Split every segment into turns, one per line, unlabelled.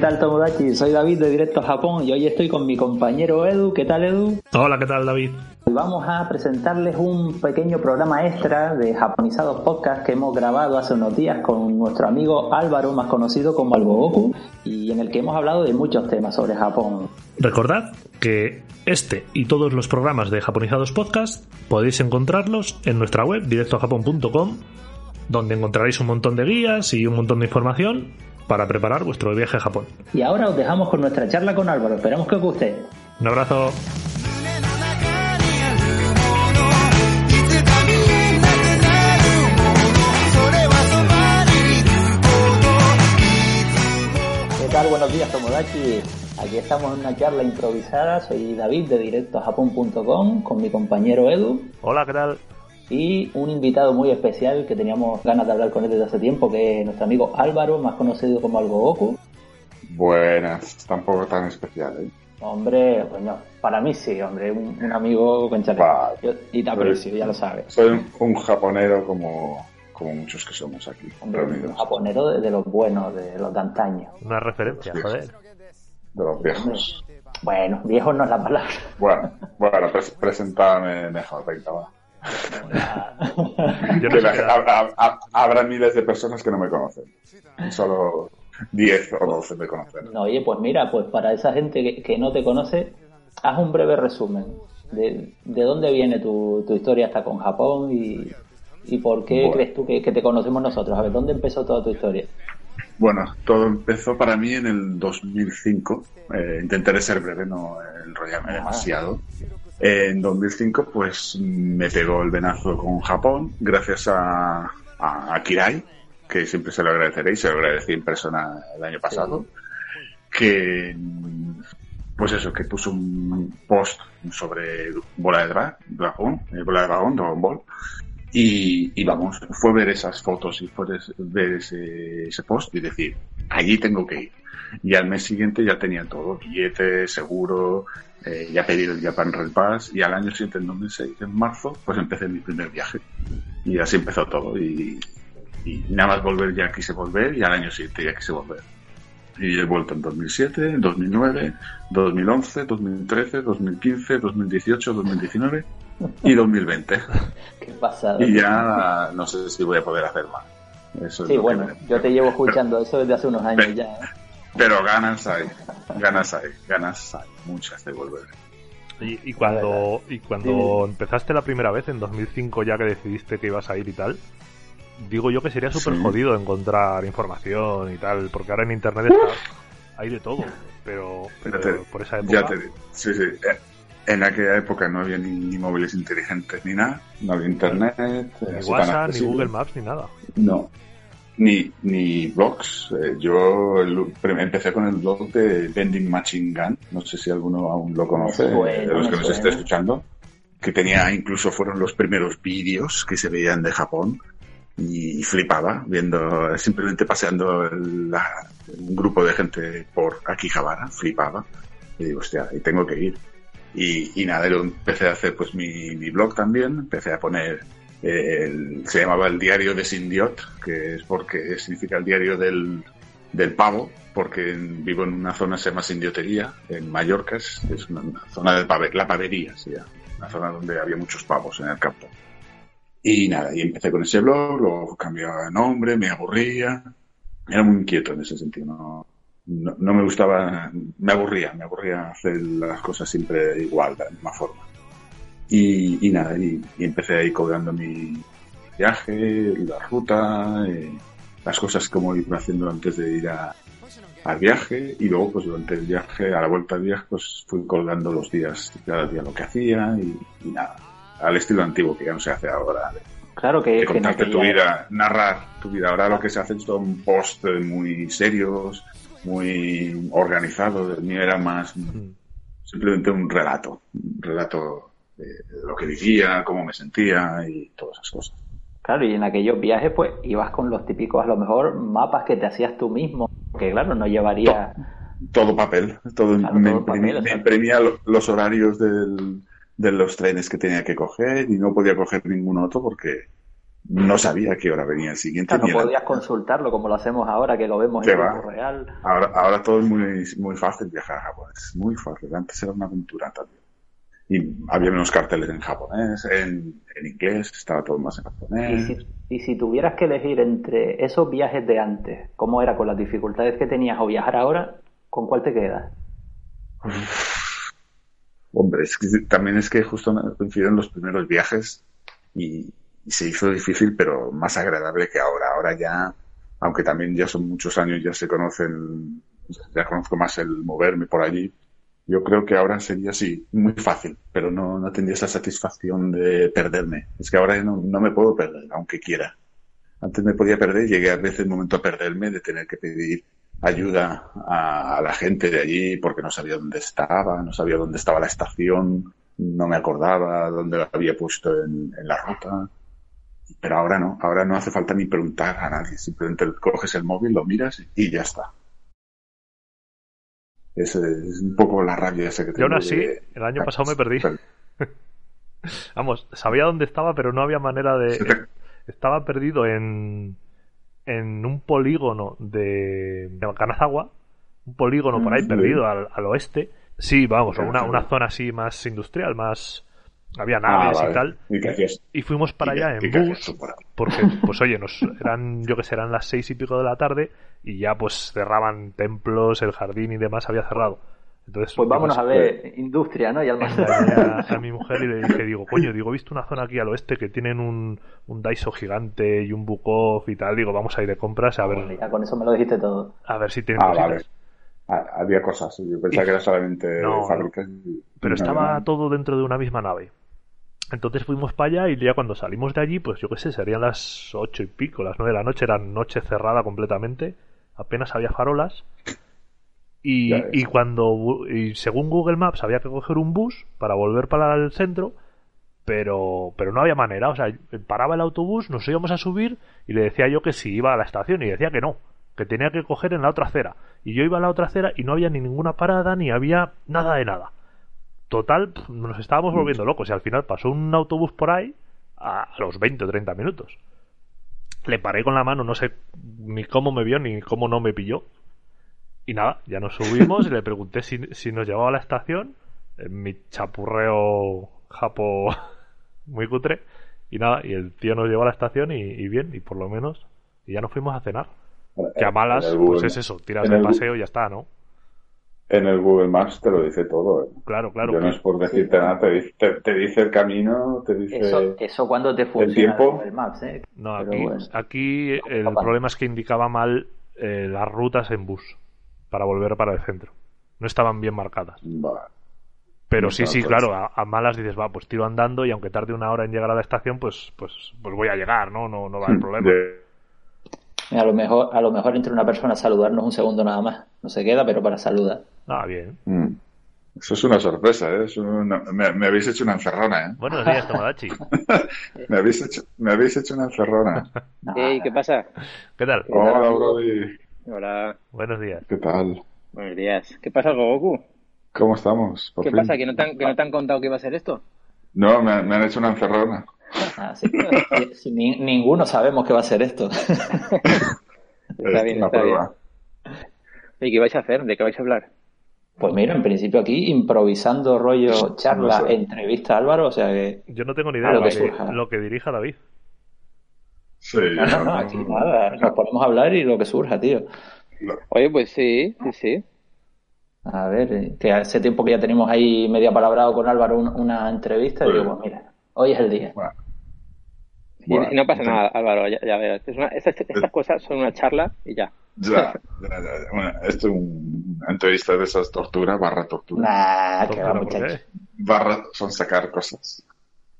Tal Tomodachi? Soy David de Directo a Japón y hoy estoy con mi compañero Edu. ¿Qué tal Edu?
Hola, ¿qué tal David?
Hoy vamos a presentarles un pequeño programa extra de Japonizados Podcast que hemos grabado hace unos días con nuestro amigo Álvaro, más conocido como Algogoku, y en el que hemos hablado de muchos temas sobre Japón.
Recordad que este y todos los programas de Japonizados Podcast podéis encontrarlos en nuestra web directojapón.com donde encontraréis un montón de guías y un montón de información para preparar vuestro viaje a Japón.
Y ahora os dejamos con nuestra charla con Álvaro. Esperamos que os guste.
Un abrazo.
¿Qué tal? Buenos días, Tomodachi. Aquí estamos en una charla improvisada. Soy David de directojapón.com con mi compañero Edu.
Hola, ¿qué tal?
Y un invitado muy especial que teníamos ganas de hablar con él desde hace tiempo, que es nuestro amigo Álvaro, más conocido como Algo Goku.
Buenas, tampoco tan especial, ¿eh?
Hombre, bueno, para mí sí, hombre, un, un amigo con chaleco. Yo- y te aprecio, ya lo sabes.
Soy un, un japonero como, como muchos que somos aquí,
Hombre, un japonero de, de los buenos, de los de antaño.
Una referencia, joder.
de los viejos.
Bueno, viejo no es la palabra.
Bueno, bueno, preséntame mejor, venga, va. Ha- habrá miles de personas que no me conocen. Solo 10 o 12 me conocen.
No, oye, pues mira, pues para esa gente que, que no te conoce, haz un breve resumen de, de dónde viene tu, tu historia hasta con Japón y, y por qué
Bueno.
crees tú que, que te conocemos nosotros. A ver, ¿dónde empezó toda tu historia?
Bueno, todo empezó para mí en el 2005. Eh, intentaré ser breve, no enrollarme
Ah.
demasiado. En 2005, pues me pegó el venazo con Japón, gracias a, a, a Kirai, que siempre se lo agradeceré y se lo agradecí en persona el año pasado. Que, pues eso, que puso un post sobre Bola de Dra- Dragón, eh, Bola de Dragón, Dragon Ball. Y, y vamos, fue ver esas fotos y fue ver ese, ese post y decir, allí tengo que ir. Y al mes siguiente ya tenía todo, billete, seguro, eh, ya pedí el Japan Rail Pass y al año siguiente, en 2006, en marzo, pues empecé mi primer viaje. Y así empezó todo. Y, y nada más volver ya quise volver y al año siguiente ya quise volver. Y he vuelto en 2007, 2009, 2011, 2013, 2015, 2018, 2019 y 2020.
¿Qué pasada?
Y ya no sé si voy a poder hacer más. Eso es
Sí, bueno, yo te llevo escuchando eso desde hace unos años ya. ¿eh?
Pero ganas hay, ganas hay, ganas hay, muchas de volver.
Y, y cuando, y cuando empezaste la primera vez, en 2005, ya que decidiste que ibas a ir y tal, digo yo que sería súper
Sí.
jodido encontrar información y tal, porque ahora en internet está, hay de todo, pero, pero
Pero te-
por esa época...
Ya te digo, sí, sí. eh, En aquella época no había ni, ni móviles inteligentes ni nada, no había internet.
Ni
así tan
WhatsApp, ni. Google Maps, ni nada.
No. Ni, ni blogs. Eh, yo el- empecé con el blog de Vending Machine Gun. No sé si alguno aún lo conoce,
suena,
eh, de los que nos esté escuchando. Que tenía, incluso fueron los primeros vídeos que se veían de Japón. Y flipaba viendo, simplemente paseando la- un grupo de gente por Akihabara. Flipaba. Y digo, hostia, y tengo que ir. Y, y nada, yo empecé a hacer pues mi, mi blog también, empecé a poner, se llamaba el diario de Sindiot, que es porque significa el diario del, del pavo, porque vivo en una zona que se llama Sindiotería, en Mallorca, es, una, zona de la pavería, llama, una zona donde había muchos pavos en el campo. Y nada, y empecé con ese blog, luego cambiaba de nombre, me aburría, era muy inquieto en ese sentido, no, no me gustaba, me aburría, me aburría hacer las cosas siempre igual, de la misma forma. Y, y nada, y, y empecé ahí colgando mi viaje, la ruta, eh, las cosas como iba haciendo antes de ir a, al viaje y luego pues durante el viaje, a la vuelta del viaje, pues fui colgando los días, cada día lo que hacía y, y nada, al estilo antiguo que ya no se hace ahora. de-
Claro que,
de
que
contarte tu vida, narrar tu vida. Ahora lo que se hace son posts eh, muy serios, muy organizados. El mío era más
Mm.
simplemente un relato, un relato de, de lo que vivía, cómo me sentía y todas esas cosas.
Claro, y en aquellos viajes, pues ibas con los típicos, a lo mejor, mapas que te hacías tú mismo. Que claro, no llevaría.
Todo papel, todo,
Claro,
me,
todo papel,
me imprimía lo- los horarios del- de los trenes que tenía que coger y no podía coger ningún otro porque no sabía qué hora venía el siguiente.
Claro, no podías consultarlo como lo hacemos ahora, que lo vemos
¿Qué
en tiempo real.
Ahora, ahora todo es muy, muy fácil viajar a Japón, es muy fácil. Antes era una aventura también. Y había menos carteles en japonés, en, en inglés, estaba todo más en
Y
japonés.
si, y si tuvieras que elegir entre esos viajes de antes, ¿cómo era con las dificultades que tenías o viajar ahora? ¿Con cuál te quedas?
Hombre, es que también es que justo coincidieron los primeros viajes y, y se hizo difícil, pero más agradable que ahora. Ahora ya, aunque también ya son muchos años, ya se conocen, ya conozco más el moverme por allí. Yo creo que ahora sería así, muy fácil, pero no, no tendría esa satisfacción de perderme. Es que ahora no, no me puedo perder, aunque quiera. Antes me podía perder, llegué a veces el momento a perderme de tener que pedir ayuda a, la gente de allí porque no sabía dónde estaba, no sabía dónde estaba la estación, no me acordaba dónde lo había puesto en la ruta. Pero ahora no, ahora no hace falta ni preguntar a nadie, simplemente coges el móvil, lo miras y ya está. Es, es un poco la rabia esa que
Yo
tengo.
aún así,
de-
el año pasado me perdí.
Per-
Vamos, sabía dónde estaba, pero no había manera de. Estaba perdido en. En un polígono de. Kanazawa. Un polígono por ahí
Mm.
perdido al, al oeste. Sí, vamos, una, una zona así más industrial, más. Había
Ah,
naves
vale.
y tal.
¿Y qué?
Y fuimos para
¿Y qué-
allá en bus. Porque, pues oye, nos eran, yo que sé, eran las seis y pico de la tarde y ya pues cerraban templos, el jardín y demás había cerrado. Entonces,
Pues vámonos a
pues,
ver industria, ¿no? Y almacén.
engañé a, a mi mujer y le dije, digo, coño, digo, he visto una zona aquí al oeste que tienen un, un Daiso gigante y un Bukov y tal, digo, vamos a ir de compras a ver,
Ya con eso me lo dijiste todo.
a ver si tienen
Ah,
cositas.
vale. Ah, había cosas, yo pensaba
Y-
que era solamente
No,
fábricas. y-
Pero
no,
estaba
no.
todo dentro de una misma nave. Entonces fuimos para allá y ya cuando salimos de allí, pues yo qué sé, serían las ocho y pico, las nueve de la noche, era noche cerrada completamente, apenas había farolas. Y, cuando, y según Google Maps, había que coger un bus para volver para el centro, pero, pero no había manera. O sea, paraba el autobús, nos íbamos a subir y le decía yo que si iba a la estación y decía que no, que tenía que coger en la otra acera. Y yo iba a la otra acera y no había ni ninguna parada ni había nada de nada. Total, nos estábamos volviendo locos y al final pasó un autobús por ahí a, a los 20 o 30 minutos. Le paré con la mano, no sé ni cómo me vio ni cómo no me pilló. Y nada, ya nos subimos y le pregunté si, si nos llevaba a la estación. En mi chapurreo japo muy cutre. Y nada, y el tío nos llevó a la estación y, y bien, y por lo menos. Y ya nos fuimos a cenar. Que a malas, pues es eso, tiras el- paseo y ya está, ¿no?
En el Google Maps te lo dice todo. ¿eh?
Claro, claro.
Yo no es por decirte nada, te dice, te, te dice el camino, te dice...
Eso, eso cuando te funciona
tiempo?
Google Maps, ¿eh?
No, aquí,
bueno.
aquí el
Papá.
problema es que indicaba mal eh, las rutas en bus para volver para el centro. No estaban bien marcadas.
Va.
Pero
No
sí, sí, claro, a, a malas dices, va, pues tiro andando y aunque tarde una hora en llegar a la estación, pues, pues, pues voy a llegar, ¿no? No, no va a haber problema.
De-
Mira, a lo mejor, a lo mejor entre una persona a saludarnos un segundo nada más. No se queda, pero para saludar.
Ah, bien.
Mm. Eso es una sorpresa, ¿eh? Es una- me, me habéis hecho una encerrona, ¿eh?
Buenos días, Tomodachi.
Me habéis hecho, me habéis hecho una encerrona.
Ey, ¿qué pasa?
¿Qué tal?
Hola, Brody.
Hola,
Buenos días.
¿Qué tal?
buenos días. ¿Qué pasa, Goku?
¿Cómo estamos? Por
¿Qué
fin.
pasa? ¿Que no, te han, ¿Que no te han contado que iba a ser esto?
No, me, me han hecho una encerrona.
Ah, sí. Sí, sí, ni- ninguno sabemos qué va a ser esto.
Está
Es
bien,
una
está bien.
prueba.
¿Y qué vais a hacer? ¿De qué vais a hablar?
Pues mira, en principio aquí improvisando rollo charla,
No sé.
entrevista a Álvaro, o sea que...
Yo no tengo ni idea de lo que,
surja.
lo que dirija David.
Sí,
No, no, aquí nada, nos ponemos a hablar y lo que surja, tío.
Oye, pues sí, sí, sí.
A ver, eh, que hace tiempo que ya tenemos ahí medio palabrado con Álvaro un- una entrevista y digo, pues mira, hoy es el día.
Bueno,
Y,
Bueno,
y no pasa nada, Álvaro, ya, ya verás. Es una- estas, estas cosas son una charla y ya.
Ya, ya, ya, ya. Bueno, esto es un- una entrevista de esas tortura, barra tortura.
Nah, que va, muchacho.
Barra son sacar cosas.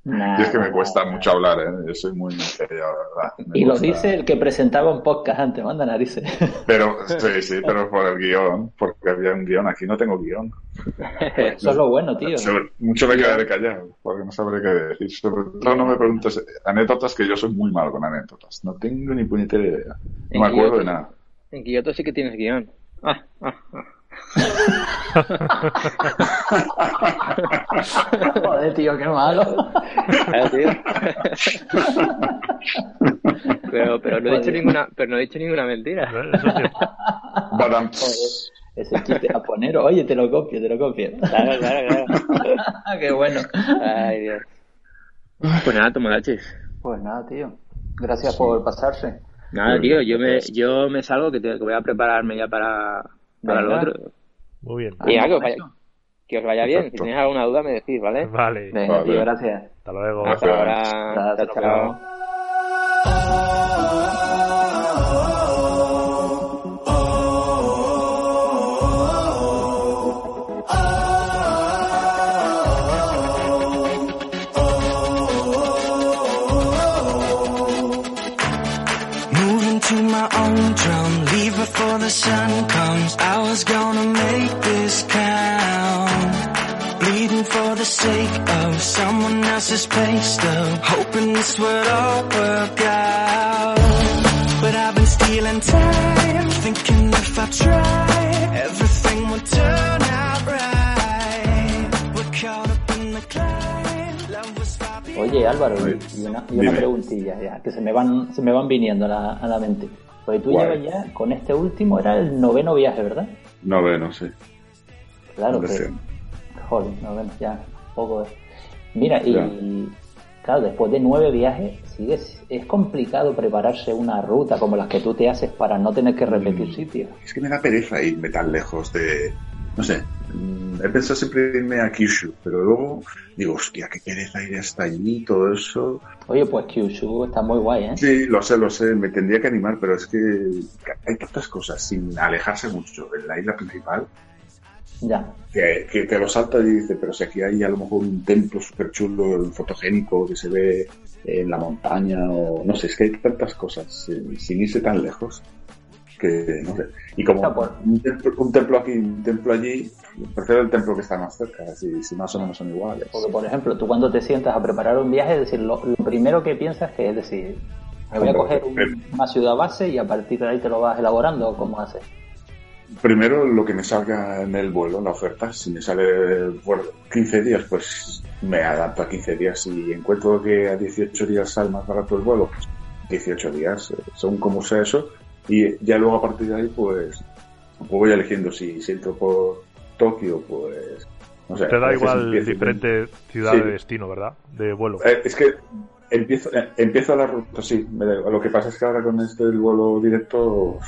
Nah,
y es que me cuesta
nah.
mucho hablar, ¿eh? Yo soy muy serio, la verdad. Me
Y lo dice el que presentaba un podcast antes, manda narices.
Pero, sí, sí, pero por el guion, porque había un guion. Aquí no tengo guion.
Eso es lo bueno, tío.
Sobre- mucho me quedaré callado, porque no sabré qué decir. Sobre todo no me preguntes anécdotas, que yo soy muy malo con anécdotas. No tengo ni puñetera idea. No me acuerdo de nada.
En Kioto sí que tienes guion. Ah, ah, ah.
Joder, tío, qué malo.
Tío. pero, pero no he dicho
Joder.
ninguna, pero no he dicho ninguna mentira.
Badam.
Ese chiste japonero, oye, te lo copio, te lo copio.
Claro, claro, claro.
qué bueno.
Ay, Dios. Pues nada, tomodachis.
Pues nada, tío. Gracias por pasarse.
Nada, tío, yo me, yo me salgo que, te- que voy a prepararme ya para, para lo otro.
Muy bien.
Y nada, que os vaya, que os vaya bien. Si
Perfecto.
tenéis alguna duda me decís, ¿vale?
Vale.
Venga,
Vale.
tío, gracias.
Hasta luego.
Hasta ahora.
Gracias,
Chao, chao.
Sun comes. I was gonna make this count. Bleeding for the sake of someone else's pay stub, hoping this would all work out. But I've been stealing time, thinking if I try, everything would turn out right. We're caught up in the climb, love was far
Oye, Álvaro, y una, y una preguntilla ya, que se me van, se me van viniendo a la, a la mente. Pues tú llevas ya, con este último, era el noveno viaje, ¿verdad?
Noveno, sí.
Claro que... Joder, noveno, ya, poco es. Mira, y claro, después de nueve viajes, sigues, es complicado prepararse una ruta como las que tú te haces para no tener que repetir
Mm.
sitios.
Es que me da pereza irme tan lejos de... No sé, he pensado siempre irme a Kyushu, pero luego digo, hostia, qué pereza ir hasta allí, todo eso.
Oye, pues Kyushu está muy guay, ¿eh?
Sí, lo sé, lo sé, me tendría que animar, pero es que hay tantas cosas sin alejarse mucho de la isla principal
Ya.
que, que te lo salta y dice, pero si aquí hay a lo mejor un templo súper chulo, fotogénico, que se ve en la montaña, o no sé, es que hay tantas cosas sin, sin irse tan lejos que no sé. Y como un templo, un templo aquí, un templo allí, prefiero el templo que está más cerca, si, si más o menos son iguales.
Porque, por ejemplo, tú cuando te sientas a preparar un viaje, es decir, lo, lo primero que piensas que es decir, me voy a coger un- una ciudad base y a partir de ahí te lo vas elaborando cómo haces.
Primero lo que me salga en el vuelo, la oferta, si me sale por 15 días, pues me adapto a 15 días. Si encuentro que a 18 días sale más barato el vuelo, pues 18 días, eh, según como sea eso. Y ya luego a partir de ahí, pues, pues voy eligiendo si, si entro por Tokio, pues... No sé,
Te da igual diferente ciudad
Sí.
de destino, ¿verdad? De vuelo.
Eh, es que empiezo, eh, empiezo la ruta, sí. me da igual. Lo que pasa es que ahora con este del vuelo directo,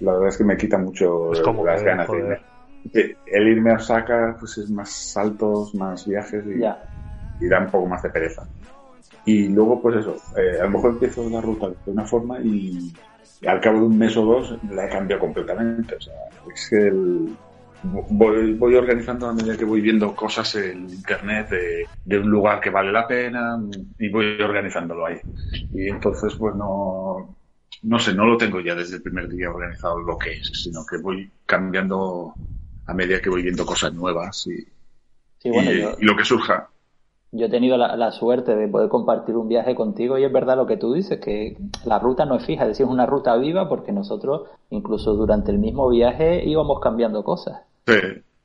la verdad es que me quita mucho
como
las
que,
ganas de
joder.
irme. Que El irme a Osaka, pues es más saltos, más viajes y, y da un poco más de pereza. Y luego, pues eso, eh, a lo mejor empiezo la ruta de una forma y al cabo de un mes o dos la he cambiado completamente. O sea, es que el- voy, voy organizando a medida que voy viendo cosas en internet de, de un lugar que vale la pena y voy organizándolo ahí. Y entonces, pues no, no sé, no lo tengo ya desde el primer día organizado lo que es, sino que voy cambiando a medida que voy viendo cosas nuevas y,
Sí, bueno,
y-
yo,
y lo que surja.
Yo he tenido la, la suerte de poder compartir un viaje contigo y es verdad lo que tú dices, que la ruta no es fija, es decir, es una ruta viva porque nosotros incluso durante el mismo viaje íbamos cambiando cosas.
Sí,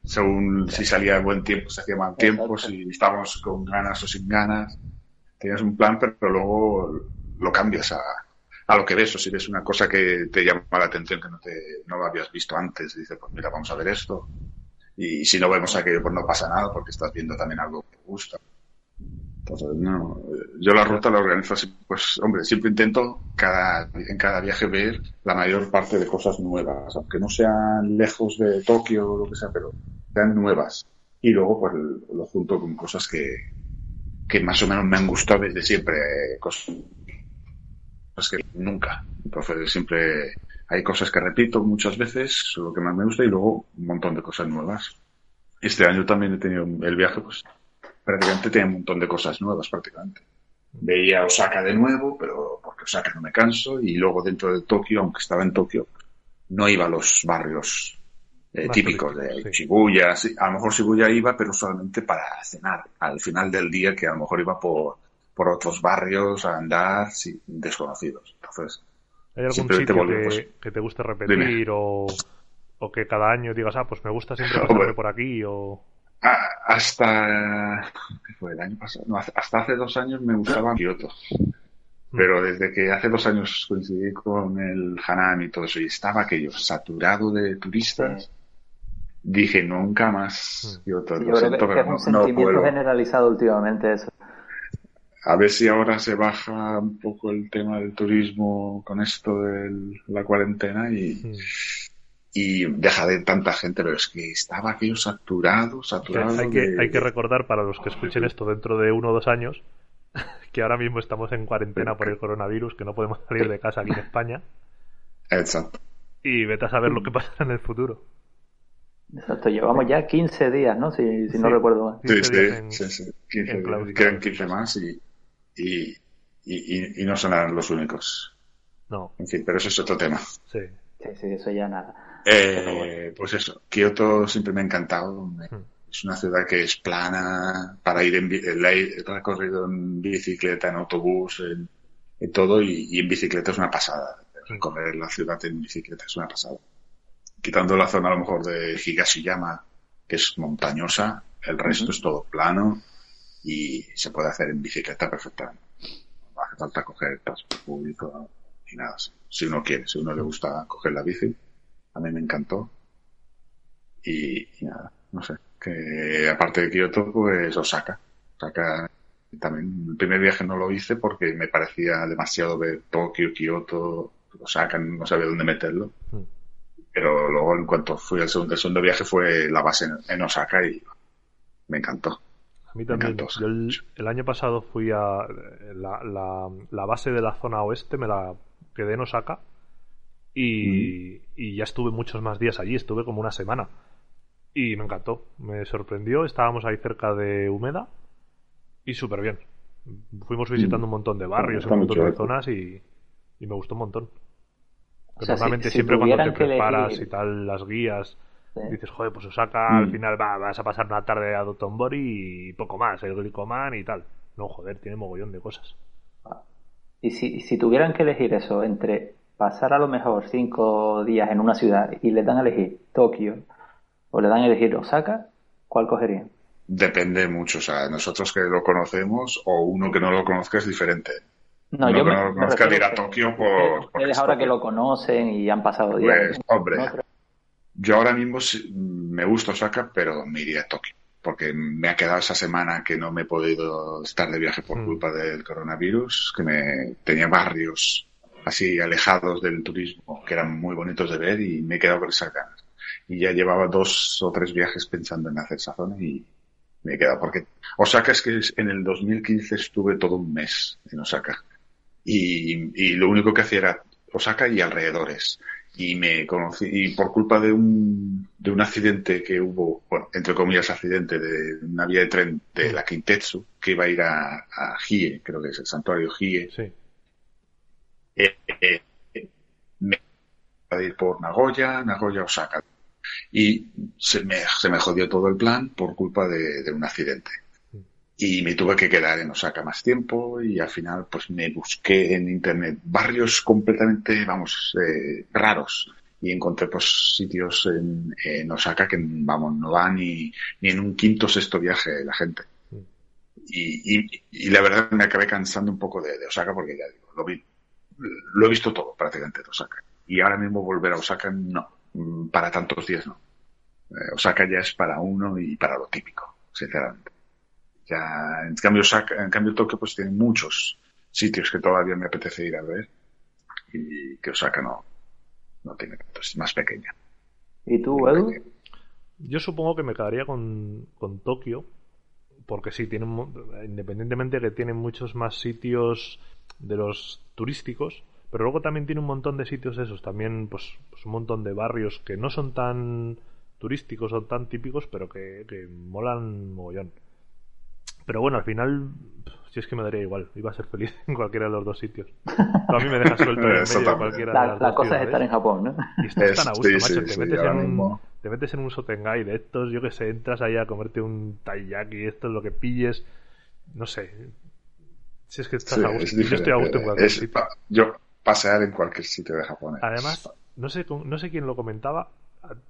según si salía buen tiempo, se hacía mal tiempo,
Exacto.
si estábamos con ganas o sin ganas. Tienes un plan, pero luego lo cambias a, a lo que ves. O si ves una cosa que te llama la atención, que no, te, no lo habías visto antes, dices, pues mira, vamos a ver esto. Y si no vemos aquello, pues no pasa nada, porque estás viendo también algo que te gusta. Entonces, no, yo la ruta la organizo así, pues, hombre, siempre intento cada, en cada viaje ver la mayor parte de cosas nuevas, aunque no sean lejos de Tokio o lo que sea, pero sean nuevas. Y luego, pues, lo junto con cosas que, que más o menos me han gustado desde siempre, cosas que nunca. Entonces, siempre hay cosas que repito muchas veces, lo que más me gusta, y luego un montón de cosas nuevas. Este año también he tenido el viaje, pues prácticamente tenía un montón de cosas nuevas, prácticamente. Veía Osaka de nuevo, pero porque Osaka no me canso, y luego dentro de Tokio, aunque estaba en Tokio, no iba a los barrios eh, típicos de
sí.
Shibuya. sí, a lo mejor Shibuya iba, pero solamente para cenar. Al final del día, que a lo mejor iba por, por otros barrios a andar sí, desconocidos. Entonces,
¿Hay algún
Simplemente
sitio que,
pues.
que te guste repetir o, o que cada año digas, ah, pues me gusta siempre pasarme por aquí o...
Ah, hasta ¿qué fue el año pasado no, hasta hasta hace dos años me gustaba Kioto pero desde que hace dos años coincidí con el Hanan y todo eso y estaba aquello saturado de turistas dije nunca más Kioto
Yo
lo
creo
siento pero
es un
no, no
sentimiento
puedo
generalizado últimamente eso.
a ver si ahora se baja un poco el tema del turismo con esto de la cuarentena y,
Mm.
Y deja de tanta gente pero es que estaba aquello saturado saturado
hay, que,
de-
hay que recordar para los que escuchen esto dentro de uno o dos años que ahora mismo estamos en cuarentena por el coronavirus, que no podemos salir de casa aquí en España
exacto
y vete a saber lo que pasará en el futuro.
Exacto, llevamos ya 15 días, ¿no? Si, si no recuerdo mal.
Sí,
15
sí,
en-
sí, sí. 15,
en clausura.
quedan 15 más y, y, y, y- y no serán los únicos.
No,
En fin, pero eso es otro tema.
sí.
Sí, sí, eso ya nada.
Eh, Pues eso, Kioto siempre me ha encantado.
Hmm.
Es una ciudad que es plana para ir en he recorrido en bicicleta, en autobús, en, en todo y, y en bicicleta es una pasada. Recorrer la ciudad en bicicleta es una pasada. Quitando la zona a lo mejor de Higashiyama, que es montañosa, el resto es todo plano y se puede hacer en bicicleta perfectamente. No hace falta coger transporte público ni nada. Si uno quiere, si uno le gusta coger la bici, a mí me encantó. Y, y nada, no sé. Que aparte de Kioto, pues Osaka. Osaka también, el primer viaje no lo hice porque me parecía demasiado ver Tokio, Kioto, Osaka, no sabía dónde meterlo.
Mm.
Pero luego, en cuanto fui al segundo, el segundo viaje, fue la base en, en Osaka y me encantó.
A mí también.
encantó,
Yo el, el año pasado fui a la, la, la base de la zona oeste, me la quedé en Osaka y, y ya estuve muchos más días allí, estuve como una semana y me encantó, me sorprendió, estábamos ahí cerca de Humeda y súper bien. Fuimos visitando un montón de barrios,
Está
un montón de
chulo.
zonas y, y me gustó un montón.
O sea, si-
Normalmente
si
siempre cuando te preparas
elegir-
y tal las guías
Sí.
dices, joder, pues Osaka al
Mm.
final va, vas a pasar una tarde a Dotonbori y poco más, el Glicoman y tal. No, joder, tiene mogollón de cosas.
Y si, si tuvieran que elegir eso entre pasar a lo mejor cinco días en una ciudad y le dan a elegir Tokio o le dan a elegir Osaka, ¿cuál cogerían?
Depende mucho, o sea, nosotros que lo conocemos o uno que no lo conozca es diferente.
No,
Uno
yo
que
me,
no lo
me
conozca dirá Tokio por...
Ustedes
es
ahora
Tokio.
que lo conocen y han pasado días.
Pues, hombre, yo ahora mismo me gusta Osaka, pero me iría a Tokio. Porque me ha quedado esa semana que no me he podido estar de viaje por
Mm.
culpa del coronavirus, que me tenía barrios así alejados del turismo que eran muy bonitos de ver y me he quedado con esas ganas. Y ya llevaba dos o tres viajes pensando en hacer esa zona y me he quedado porque Osaka es que en el 2015 estuve todo un mes en Osaka y, y lo único que hacía era Osaka y alrededores y me conocí y por culpa de un de un accidente que hubo bueno entre comillas accidente de una vía de tren de la Kintetsu que iba a ir a, a Hie creo que es el santuario Hie
Sí.
Eh, eh, eh, me iba a ir por Nagoya Nagoya Osaka. Y se me, se me jodió todo el plan por culpa de, de un accidente. Y me tuve que quedar en Osaka más tiempo y al final pues me busqué en internet barrios completamente vamos eh, raros. Y encontré pues sitios en, en Osaka que vamos no va ni, ni en un quinto o sexto viaje la gente. Y, y, y la verdad me acabé cansando un poco de, de Osaka porque ya digo lo vi lo he visto todo prácticamente de Osaka. Y ahora mismo volver a Osaka no. Mm, para tantos días no. Eh, Osaka ya es para uno y para lo típico sinceramente. Ya, en cambio, Osaka, en cambio Tokio pues tiene muchos sitios que todavía me apetece ir a ver y que Osaka no, no tiene tanto, es más pequeña.
¿Y tú, Edu?
Yo supongo que me quedaría con, con Tokio, porque sí, tienen, independientemente que tienen muchos más sitios de los turísticos, Pero luego también tiene un montón de sitios esos, también pues, pues un montón de barrios que no son tan turísticos o tan típicos, pero que, que molan mogollón. Pero bueno, al final, si es que me daría igual, iba a ser feliz en cualquiera de los dos sitios. Pero a mí me deja suelto en medio de cualquiera de
La,
las
la
dos
cosa es estar en Japón, ¿no?
Y estás tan a gusto,
Sí, sí,
macho. te,
sí,
metes en un, te metes en un Sotengai de estos, yo que sé, entras ahí a comerte un taiyaki, esto es lo que pilles. No sé. Si es que estás
Sí,
a gusto.
es
Yo estoy a gusto en
diferente.
cualquier
Es
sitio.
pa- yo pasear en cualquier sitio de Japón.
Además, no sé, no sé quién lo comentaba.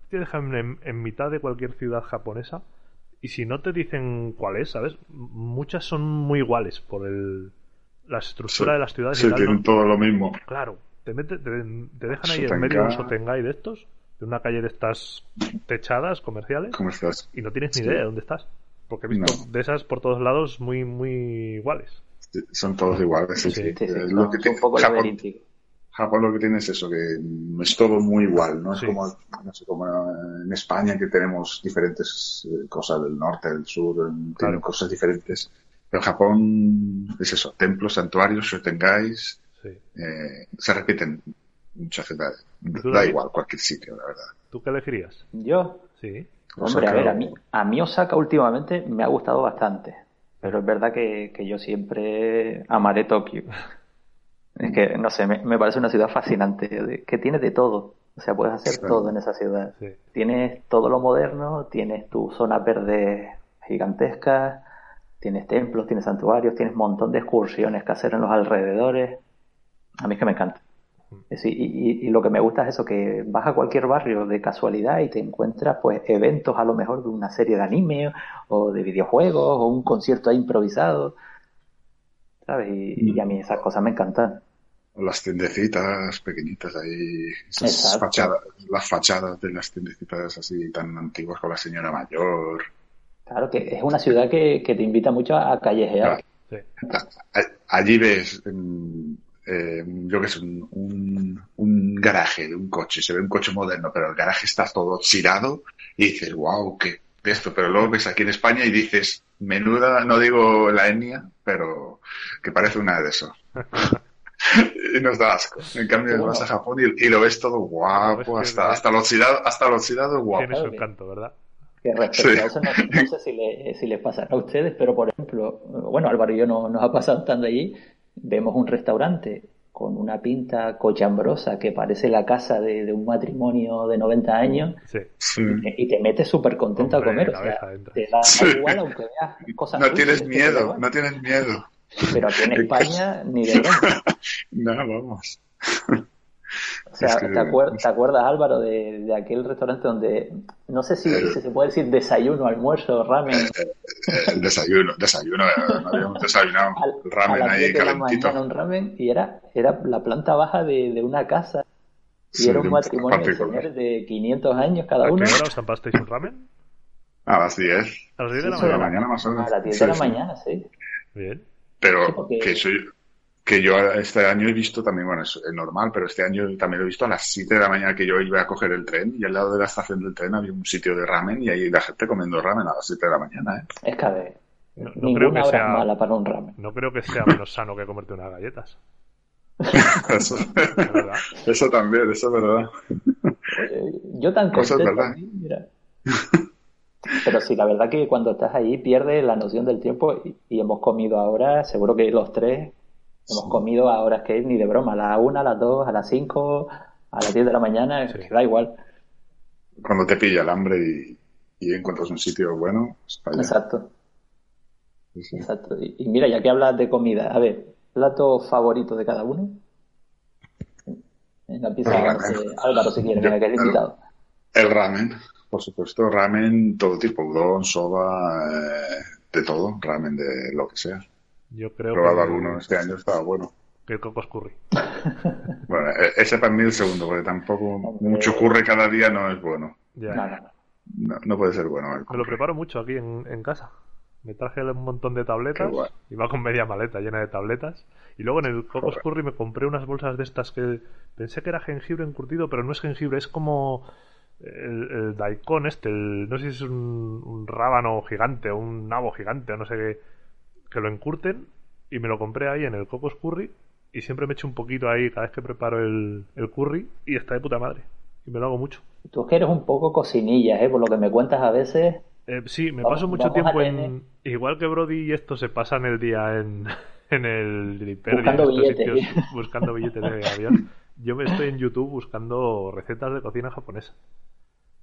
Te dejan en, en mitad de cualquier ciudad japonesa y si no te dicen cuál es, ¿sabes? Muchas son muy iguales por el la estructura
Sí,
de las ciudades
sí,
y tal.
tienen
¿no?
todo lo mismo.
Claro, te, mete- te, te dejan ahí en medio de un Sotengai de estos, de una calle de estas techadas comerciales
¿Cómo estás?
y no tienes ni
Sí.
idea de dónde estás. Porque he visto
No.
de esas por todos lados muy, muy iguales.
Sí, Son todos iguales. sí, Eh,
son-
lo
son
que tiene-
un poco
Japón,
laberíntico.
Japón lo que tiene es eso, que es todo muy igual, no es
Sí.
como, no sé, como en España que tenemos diferentes eh, cosas del norte, del sur,
Claro.
tienen cosas diferentes. Pero Japón es eso, templos, santuarios, shotengais,
Sí.
eh, se repiten en muchas ciudades.
¿Tú,
Da igual cualquier sitio, la verdad.
¿Tú qué elegirías?
Yo,
Sí.
Hombre, a
Osaka
ver, a mí, a mí Osaka últimamente me ha gustado bastante, pero es verdad que, que yo siempre amaré Tokio. Es que, no sé, me, me parece una ciudad fascinante, que tiene de todo. O sea, puedes hacer todo en esa ciudad.
Sí.
Tienes todo lo moderno, tienes tu zona verde gigantesca, tienes templos, tienes santuarios, tienes un montón de excursiones que hacer en los alrededores. A mí es que me encanta. Y, y- y lo que me gusta es eso, que vas a cualquier barrio de casualidad y te encuentras pues eventos a lo mejor de una serie de anime o de videojuegos o un concierto ahí improvisado. ¿Sabes? Y, y a mí esas cosas me encantan.
Las tiendecitas pequeñitas ahí, esas fachadas, las fachadas de las tiendecitas así tan antiguas con la señora mayor.
Claro que es una ciudad que, que te invita mucho a callejear.
Sí.
Allí ves, mm, eh, yo que sé, un, un, un garaje de un coche, se ve un coche moderno, pero el garaje está todo oxidado y dices, wow, qué de esto, pero luego ves aquí en España y dices, menuda, no digo la etnia, pero que parece una de esos. y nos da asco. En cambio, vas a Japón y, y lo ves todo guapo,
ves
hasta, hasta lo oxidado, hasta lo oxidado guapo.
Tiene su encanto, ¿verdad?
Que respecto
Sí.
a eso, no, no sé si, le- si les pasará a ustedes, pero por ejemplo, bueno, Álvaro y yo no, nos ha pasado estando allí, vemos un restaurante con una pinta cochambrosa que parece la casa de, de un matrimonio de 90 años
Sí.
Y te metes súper contento
Hombre,
a comer. O sea, te da
Sí.
igual aunque veas cosas
No tienes miedo, no tienes miedo.
Pero aquí en España ni de broma.
No, vamos.
O sea,
Es que-
¿te, acuer- te acuerdas, Álvaro, de, de aquel restaurante donde, no sé si,
El-
si se puede decir desayuno, almuerzo, ramen,
El desayuno, desayuno, eh, habíamos desayunado.
al- a
ramen
las
ahí
10 de la
calentito.
mañana un ramen y era, era la planta baja de, de una casa y
Sí,
era un matrimonio de señores de 500 años cada
¿A qué
uno
hora os zampasteis un ramen?
A las 10
A las 10 de la
Sí,
de la
mañana.
mañana más o menos.
a las 10
Sí,
de la
sí.
mañana, sí.
Bien.
Pero
Sí, porque-
que soy que yo este año he visto también, bueno, es normal, pero este año también lo he visto a las 7 de la mañana que yo iba a coger el tren y al lado de la estación del tren había un sitio de ramen y ahí la gente comiendo ramen a las 7 de la mañana, ¿eh?
Es que a ver,
No, creo que
hora
sea,
es mala para un ramen.
no creo que sea menos sano que comerte unas galletas.
Eso,
verdad.
eso también, eso es verdad.
Yo tan
Cosas,
contento
¿verdad?
mira. Pero sí, la verdad que cuando estás ahí pierdes la noción del tiempo y, y hemos comido ahora, seguro que los tres hemos comido a horas que es ni de broma, a la una, a las dos, a las cinco, a las diez de la mañana,
Sí.
que da igual.
Cuando te pilla el hambre y, y encuentras un sitio bueno, pues para allá.
Exacto,
Sí,
exacto. Y, y mira, ya que hablas de comida, a ver, plato favorito de cada uno. En la pizza, Álvaro, si quieres, que eres invitado.
El ramen, por supuesto, ramen, todo tipo, udon, soba, eh, de todo, ramen de lo que sea.
Yo
He
creo
probado
que,
alguno este año, estaba bueno.
que el cocos curry.
Bueno, e- ese para mí el segundo, porque tampoco
Hombre.
mucho curre cada día no es bueno.
Ya.
No, no, no.
No, no puede ser bueno el
Me lo
curry.
preparo mucho aquí en, en casa. Me traje un montón de tabletas. Iba con media maleta llena de tabletas. Y luego en el Cocos
Joder.
Curry me compré unas bolsas de estas que pensé que era jengibre encurtido, pero no es jengibre, es como el, el daikon este, el- no sé si es un, un rábano gigante o un nabo gigante o no sé qué, que lo encurten. Y me lo compré ahí en el Cocos Curry. y siempre me echo un poquito ahí cada vez que preparo el, el curry y está de puta madre. Y me lo hago mucho.
Tú es que eres un poco cocinilla, ¿eh? Por lo que me cuentas a veces.
Eh, sí, me
Vamos-
paso mucho tiempo en... Igual que Brody y esto se pasan el día en, en el
Buscando billetes.
sitios, buscando billetes de avión. Yo me estoy en YouTube buscando recetas de cocina japonesa.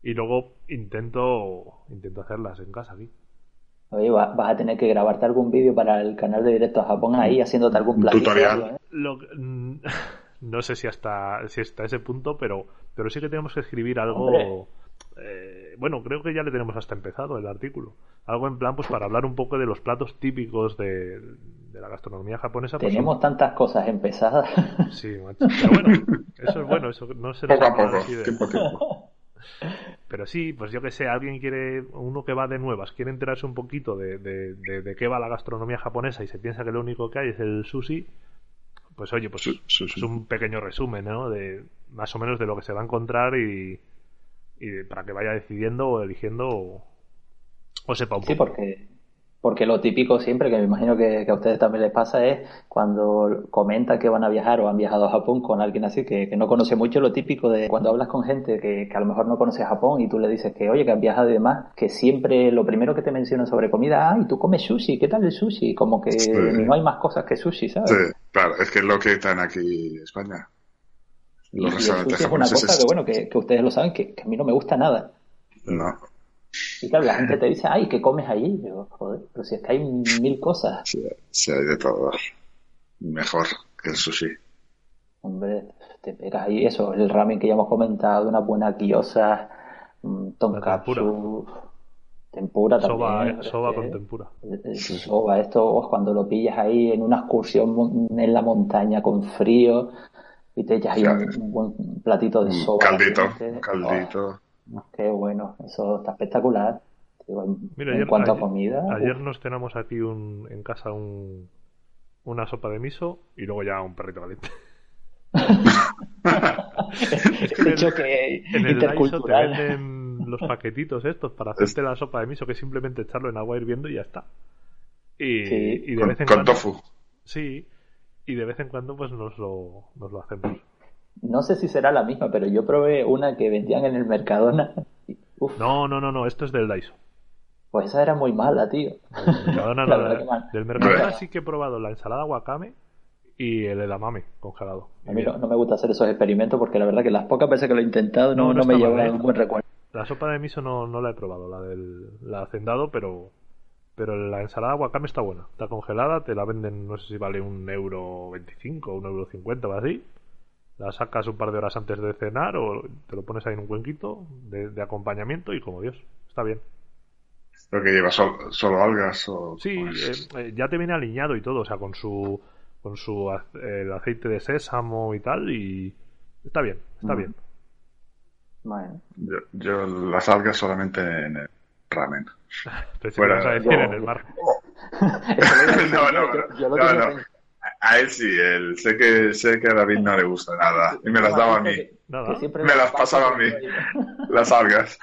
Y luego intento intento hacerlas en casa aquí.
Oye, va- vas a tener que grabarte algún vídeo para el canal de Directo a Japón ahí haciéndote algún platillo.
tutorial.
¿eh?
Lo- mm, no sé si hasta si hasta ese punto, pero pero sí que tenemos que escribir algo. Eh, bueno, creo que ya le tenemos hasta empezado el artículo. Algo en plan, pues para hablar un poco de los platos típicos de, de la gastronomía japonesa. pues,
Tenemos tantas cosas empezadas.
Sí, macho. Pero bueno, eso es bueno, eso no se nos
Poco a poco, tiempo a tiempo.
Pero sí, pues yo que sé, alguien quiere, uno que va de nuevas, quiere enterarse un poquito de, de, de, de qué va la gastronomía japonesa y se piensa que lo único que hay es el sushi, pues oye, pues es un pequeño resumen, ¿no? De más o menos de lo que se va a encontrar y, y para que vaya decidiendo o eligiendo o, o sepa un
Sí,
poco.
porque, porque lo típico siempre, que me imagino que, que a ustedes también les pasa, es cuando comentan que van a viajar o han viajado a Japón con alguien así que, que no conoce mucho, lo típico de cuando hablas con gente que, que a lo mejor no conoce Japón y tú le dices que, oye, que han viajado y demás, que siempre lo primero que te mencionan sobre comida, ay, tú comes sushi, ¿qué tal el sushi? Como que
Sí.
no hay más cosas que sushi, ¿sabes?
Sí, claro, es que es lo que están aquí en España.
Y,
Los
y el
restaurantes
sushi es una cosa que, bueno, que, ustedes lo saben, que, que a mí no me gusta nada.
No,
Y claro, la gente te dice, ay, ¿qué comes allí? Y Digo, joder, pero si es que hay mil cosas.
sí, sí hay de todo. Mejor que el sushi.
Hombre, te pegas ahí eso, el ramen que ya hemos comentado, una buena gyoza, mm, tonkatsu, tempura también.
Soba, eh,
es
soba
que-
con tempura.
el- el soba, esto cuando lo pillas ahí en una excursión en la montaña con frío y te echas ahí un, un buen platito de
Un
soba.
caldito, un caldito.
Oh, qué bueno, eso está espectacular. En,
Mira,
en
ayer,
cuanto a
ayer-
comida,
ayer
uf,
nos cenamos aquí un, en casa un, una sopa de miso y luego ya un perrito caliente.
ese choque
En el te venden los paquetitos estos para hacerte la sopa de miso, que es simplemente echarlo en agua hirviendo y ya está. Y,
Sí.
y de
Con,
vez en
con
cuando.
tofu.
Sí, y de vez en cuando pues nos lo, nos lo hacemos.
No sé si será la misma, pero yo probé una que vendían en el Mercadona. Uf,
No, no, no, no, esto es del Daiso.
pues esa era muy mala, tío.
Mercadona no, del Mercadona sí que he probado la ensalada wakame y el edamame congelado.
A mí no, no me gusta hacer esos experimentos porque la verdad que las pocas veces que lo he intentado no,
No, no
no me lleva un buen recuerdo.
La sopa de miso no, no la he probado, la del la hacendado, pero pero la ensalada wakame está buena. Está congelada, te la venden, no sé si vale un euro veinticinco o un euro cincuenta o así. La sacas un par de horas antes de cenar o te lo pones ahí en un cuenquito de, de acompañamiento y como Dios, está bien.
Lo que lleva sol- solo algas o...
Sí, eh, eh, ya te viene aliñado y todo, o sea, con su con su el aceite de sésamo y tal y está bien, está
Mm.
bien.
Bueno,
yo, yo las algas solamente en el ramen. Fuera-
a decir
yo-
en el mar.
No, no,
yo- yo lo
no,
tenía
no. A él sí, él, sé que sé que a David no le gusta nada y me las daba a mí,
Nada.
Me las pasaba a mí. las algas.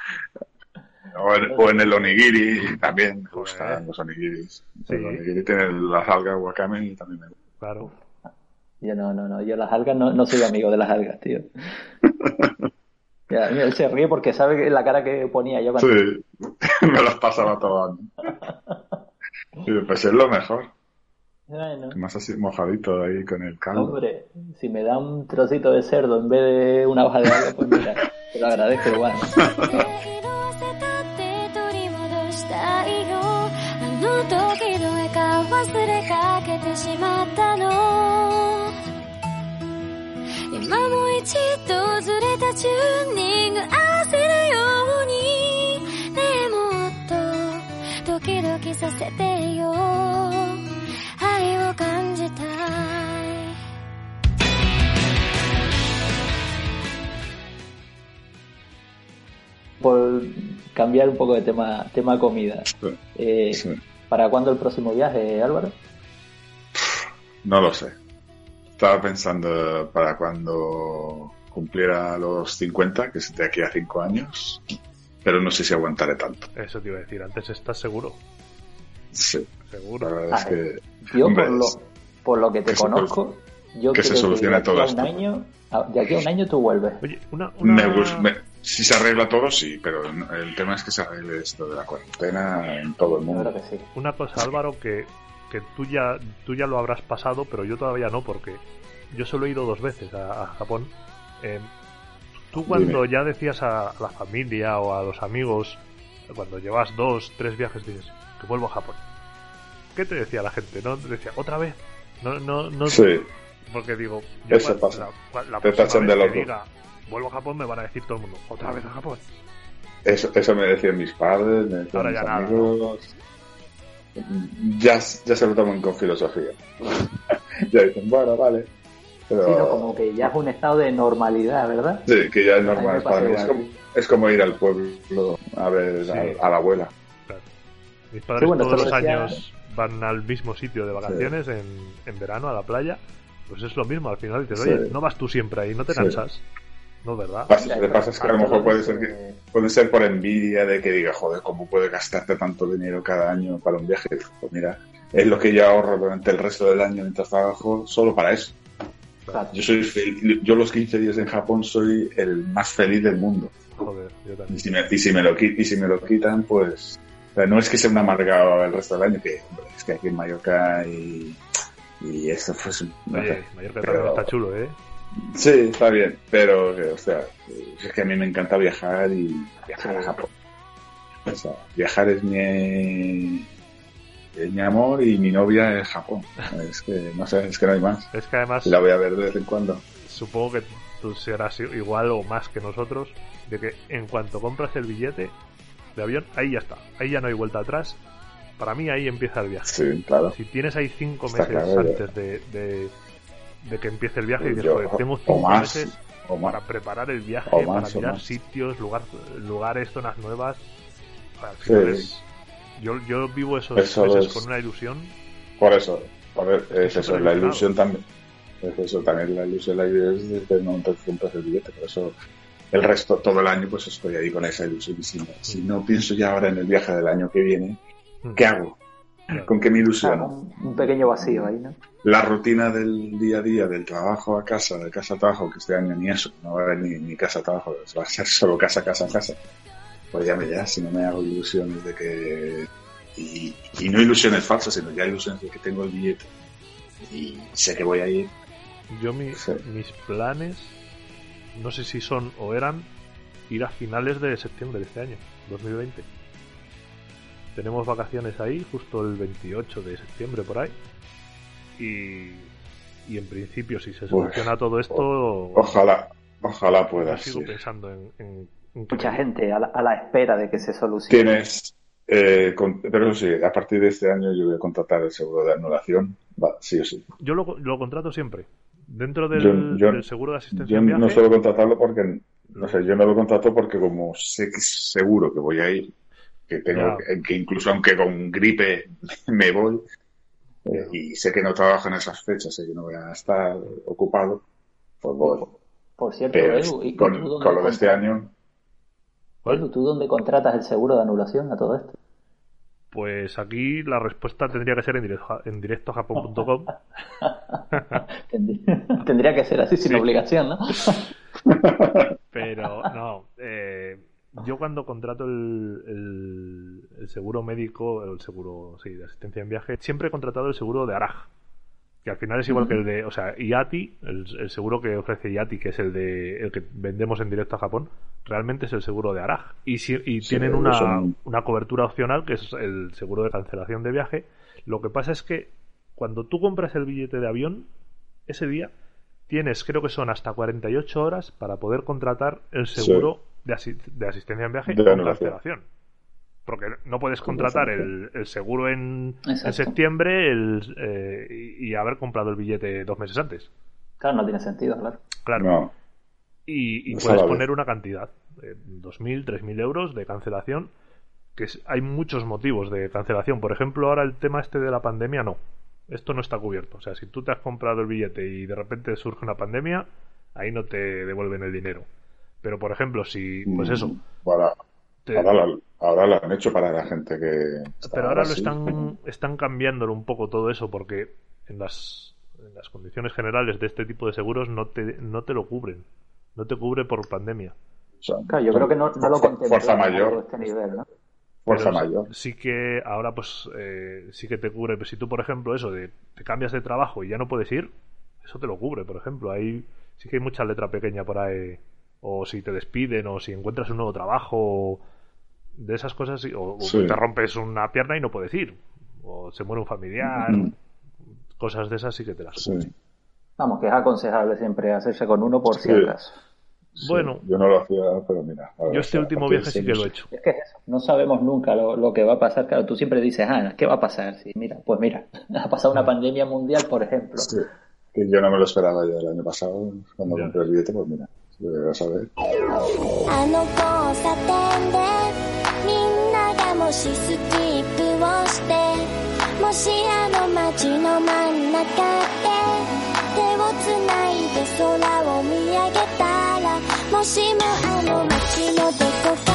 O en, o en el onigiri también me gustan los onigiris.
Sí.
El onigiri tiene las algas wakame y también me gusta.
Claro.
Yo no, no, no, yo las algas no, no soy amigo de las algas, tío. Ya, él se ríe porque sabe que la cara que ponía yo cuando...
Sí, me las pasaba todas. Y pues es lo mejor.
Bueno,
Más así mojadito ahí con el caldo.
hombre, si me da un trocito de cerdo en vez de una hoja de alga, pues mira, te lo agradezco igual.
愛を感じたい
Por cambiar un poco de tema, tema comida.
Sí,
Eh,
sí.
¿Para cuándo el próximo viaje, Álvaro?
No lo sé. Estaba pensando para cuando cumpliera los 50, que es de aquí a 5 años, pero no sé si aguantaré tanto.
Eso te iba a decir, antes estás seguro.
Sí,
Seguro.
la verdad es que...
Yo,
hombre,
por lo, por lo que te
que se
conozco, Yo
que se
creo
solucione
de aquí
todo
a
esto.
un año, de aquí a un año tú vuelves.
Oye, una, una-
Me gus- me- si se arregla todo, sí, pero el tema es que se arregle esto de la cuarentena en todo el
Yo
mundo.
creo que sí.
una cosa, Álvaro, que, que tú, ya, tú ya lo habrás pasado, pero yo todavía no, porque yo solo he ido dos veces a, a Japón. Eh, tú cuando ya decías a, a la familia o a los amigos, cuando llevas dos, tres viajes, dices que vuelvo a Japón. ¿Qué te decía la gente? ¿No? Te decía, ¿otra vez? No, no, no.
Sí,
Porque digo, yo
Eso
cua-
pasa.
la, la
Te
próxima
tachan
vez
de
que
loco.
diga, vuelvo a Japón, me van a decir todo el mundo, ¿otra vez a Japón?
eso, eso me decían mis padres, me decían
Ahora
mis
ya nada,
amigos. Ya, ya se lo toman con filosofía. ya dicen, bueno, vale. Pero,
Sí, ¿no? Como que ya es un estado de normalidad, ¿verdad?
Sí, que ya es normal para mí. Es como, es como ir al pueblo a ver
Sí.
a, a la abuela.
Claro. Mis padres
Sí, bueno,
todos los
decía-
años van al mismo sitio de vacaciones en, en verano a la playa. Pues es lo mismo, al final dices,
Sí.
oye, no vas tú siempre ahí, no te
Sí.
cansas. No, ¿verdad?
Pasa-
Mira,
Lo que pasa es que a lo mejor puede ser que puede ser por envidia de que diga, joder, ¿cómo puedes gastarte tanto dinero cada año para un viaje? Pues mira, es lo que yo ahorro durante el resto del año mientras trabajo solo para eso. Yo soy yo los 15 días en Japón soy el más feliz del mundo.
Joder, yo
Y
también.
si me, y si me lo, y si me lo quitan, pues o sea, no es que sea un amargado el resto del año, que hombre, es que aquí en Mallorca y, y esto pues no
Oye,
sé.
Mallorca
pero-
está chulo, ¿eh?
Sí, está bien, pero o sea, es que a mí me encanta viajar y viajar a Japón. O sea, viajar es mi, es mi amor y mi novia es Japón. Es que no sé, es que no hay más.
Es que además,
la voy a ver de vez en cuando.
supongo que tú serás igual o más que nosotros, de que en cuanto compras el billete de avión, ahí ya está. Ahí ya no hay vuelta atrás. Para mí ahí empieza el viaje.
Sí, claro.
Si tienes ahí cinco
Está
meses
claro,
antes de, de, de que empiece el viaje y dices,
Yo-
tengo cinco
más,
meses
más.
para preparar el viaje, para mirar sitios, lugar, lugares, zonas nuevas.
Sí.
es- yo, yo vivo esos
Eso
meses
es-
con una ilusión.
Por eso, por es
Estoy
eso, la ilusión también. Es eso, también la ilusión la idea es desde el momento que compras el billete, por eso el resto, todo el año, pues estoy ahí con esa ilusión. Y si, si no pienso ya ahora en el viaje del año que viene,
Mm.
¿qué hago? ¿Con qué me ilusiono?
un, un pequeño vacío ahí, ¿no?
La rutina del día a día, del trabajo a casa, de casa a trabajo, que este año ni eso, no va a haber ni, ni casa a trabajo, va a ser solo casa, casa, casa. Pues ya me ya, si no me hago ilusiones de que... Y, y no ilusiones falsas, sino ya ilusiones de que tengo el billete y sé que voy a ir.
Yo mi-
Sí.
mis planes, no sé si son o eran ir a finales de septiembre de este año, 2020. Tenemos vacaciones ahí, justo el 28 de septiembre por ahí. Y, y en principio, si se soluciona todo esto,
Ojalá, ojalá
yo
puedas.
sigo
sí.
pensando en, en- en que
Mucha gente a la, a la espera de que se solucione.
Tienes, eh, con- pero sí, a partir de este año yo voy a contratar el seguro de anulación, va, sí o sí.
Yo lo, lo contrato siempre. Dentro del,
Yo- yo-
del seguro de asistencia
Yo
viaje,
no suelo contratarlo porque, no sé, yo no lo contrato porque como sé que es seguro que voy a ir, que tengo, que incluso aunque con gripe me voy, eh, y sé que no trabajo en esas fechas, sé que no voy a estar ocupado, pues voy.
Por cierto,
Pero
Edu, ¿y
con, con lo de este año,
Edu, ¿tú dónde contratas el seguro de anulación a todo esto?
Pues aquí la respuesta tendría que ser en directo, en directojapón.com.
Tendría, tendría que ser así sin
Sí.
obligación, ¿no?
Pero no, eh, yo cuando contrato el, el- el seguro médico, el seguro sí, de asistencia en viaje, siempre he contratado el seguro de Araj, que al final es igual que el de, o sea, IATI, el, el seguro que ofrece IATI, que es el de el que vendemos en directo a Japón, realmente es el seguro de Araj. Y, si, y
Sí,
tienen una,
son-
una cobertura opcional, que es el seguro de cancelación de viaje. Lo que pasa es que cuando tú compras el billete de avión, ese día tienes, creo que son hasta 48 horas para poder contratar el seguro de, de asistencia en viaje
De
con cancelación. Porque no puedes contratar el, el seguro en, septiembre el, eh, y, y haber comprado el billete dos meses antes.
Claro, no tiene sentido, claro.
Claro.
no,
Y, y
Eso
puedes poner una cantidad, eh, 2.000, 3.000 euros de cancelación, que es- hay muchos motivos de cancelación. Por ejemplo, ahora el tema este de la pandemia, no. Esto no está cubierto. O sea, si tú te has comprado el billete y de repente surge una pandemia, ahí no te devuelven el dinero. Pero, por ejemplo, si, pues eso,
Mm, ahora,
te-
ahora, lo, ahora lo han hecho para la gente que... está
pero ahora lo están, están cambiándolo un poco todo eso porque en las en las condiciones generales de este tipo de seguros no te, no te lo cubren. No te cubre por pandemia.
O sea,
Claro, yo creo que no, no lo
Fuerza mayor.
este nivel, ¿no?
Fuerza
Pero
mayor.
Sí que ahora pues eh, sí que te cubre. Pero si tú, por ejemplo, eso de te cambias de trabajo y ya no puedes ir, eso te lo cubre, por ejemplo. Ahí sí que hay mucha letra pequeña por ahí. O si te despiden, o si encuentras un nuevo trabajo, o de esas cosas, o, o
Sí.
te rompes una pierna y no puedes ir. O se muere un familiar,
Mm.
cosas de esas sí que te las
Sí.
Vamos, que es aconsejable siempre hacerse con uno por si
Sí.
Bueno.
Yo no lo hacía, pero mira.
Yo este
o sea,
último viaje sí que lo he hecho.
Es que es eso, no sabemos nunca lo, lo que va a pasar. Claro, tú siempre dices, ah, ¿qué va a pasar? Sí, mira, pues mira, ha pasado una pandemia mundial, por ejemplo.
Sí. Que yo no me lo esperaba ya el año pasado, cuando
Ya.
compré el billete, pues mira, vas a ver.
あの交差点でみんながもしスキップをしてもしあの街の真ん中で手をつないで空を見上げたらもしもあの街のどこか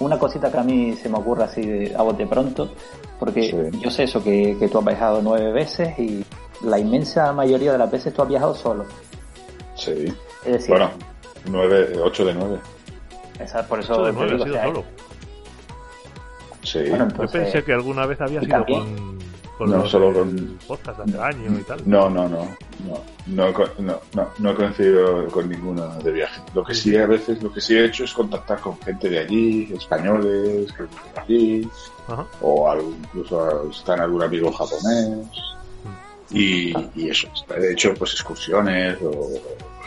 una cosita que a mí se me ocurre así de- a bote pronto, porque
Sí.
yo sé eso, que, que tú has viajado nueve veces y la inmensa mayoría de las veces tú has viajado solo.
Sí.
Es decir,
Bueno, nueve, ocho de nueve.
esa- por eso
de nueve,
digo,
ha sido
o sea,
solo.
Sí.
Bueno,
Yo pensé que alguna vez había
¿y
sido
también?
con, con
No,
los
solo con-
podcast de hace años y tal.
No, no, no, no, no, no, no, no he coincidido con ninguno de viaje. Lo que sí a veces, lo que sí he hecho es contactar con gente de allí, españoles, que viven allí,
Ajá.
o algún- incluso están algún amigo japonés, y, y eso. He hecho pues excursiones, o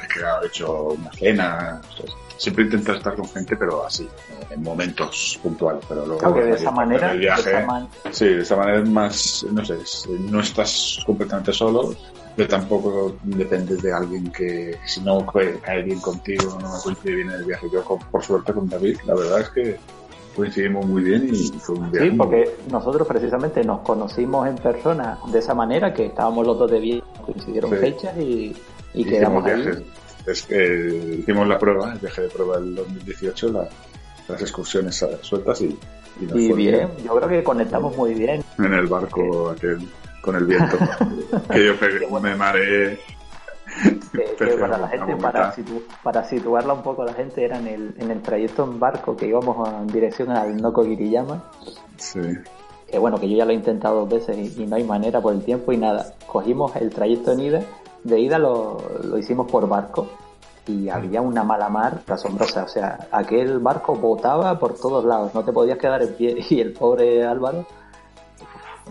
he quedado- he hecho una cena, o sea, siempre intento estar con gente, pero así, en momentos puntuales, pero luego
claro que de esa manera, de
viaje,
esa man-
Sí, de esa manera es más, no sé, no estás completamente solo, pero tampoco dependes de alguien que si no cae bien contigo, no coincide bien en el viaje. Yo, por suerte, con David, la verdad es que coincidimos muy bien y fue un viaje.
Sí, porque nosotros precisamente nos conocimos en persona de esa manera, que estábamos los dos de bien, coincidieron
Sí.
fechas y, quedamos ahí.
viajes. Es que hicimos la prueba, el viaje de prueba del 2018, la- las excursiones sueltas y, y nos
Y bien, yo creo que conectamos muy bien.
en el barco aquel con el viento que yo pegué- me mareé.
Que, para la gente, para, situ- para situarla un poco a la gente, era en el, en el trayecto en barco que íbamos en dirección al Noko Giriyama,
sí.
Que bueno, que yo ya lo he intentado dos veces y, y no hay manera por el tiempo y nada. Cogimos el trayecto en ida, de ida lo, lo hicimos por barco y había una mala mar asombrosa, o sea, aquel barco botaba por todos lados, no te podías quedar en pie y el pobre Álvaro,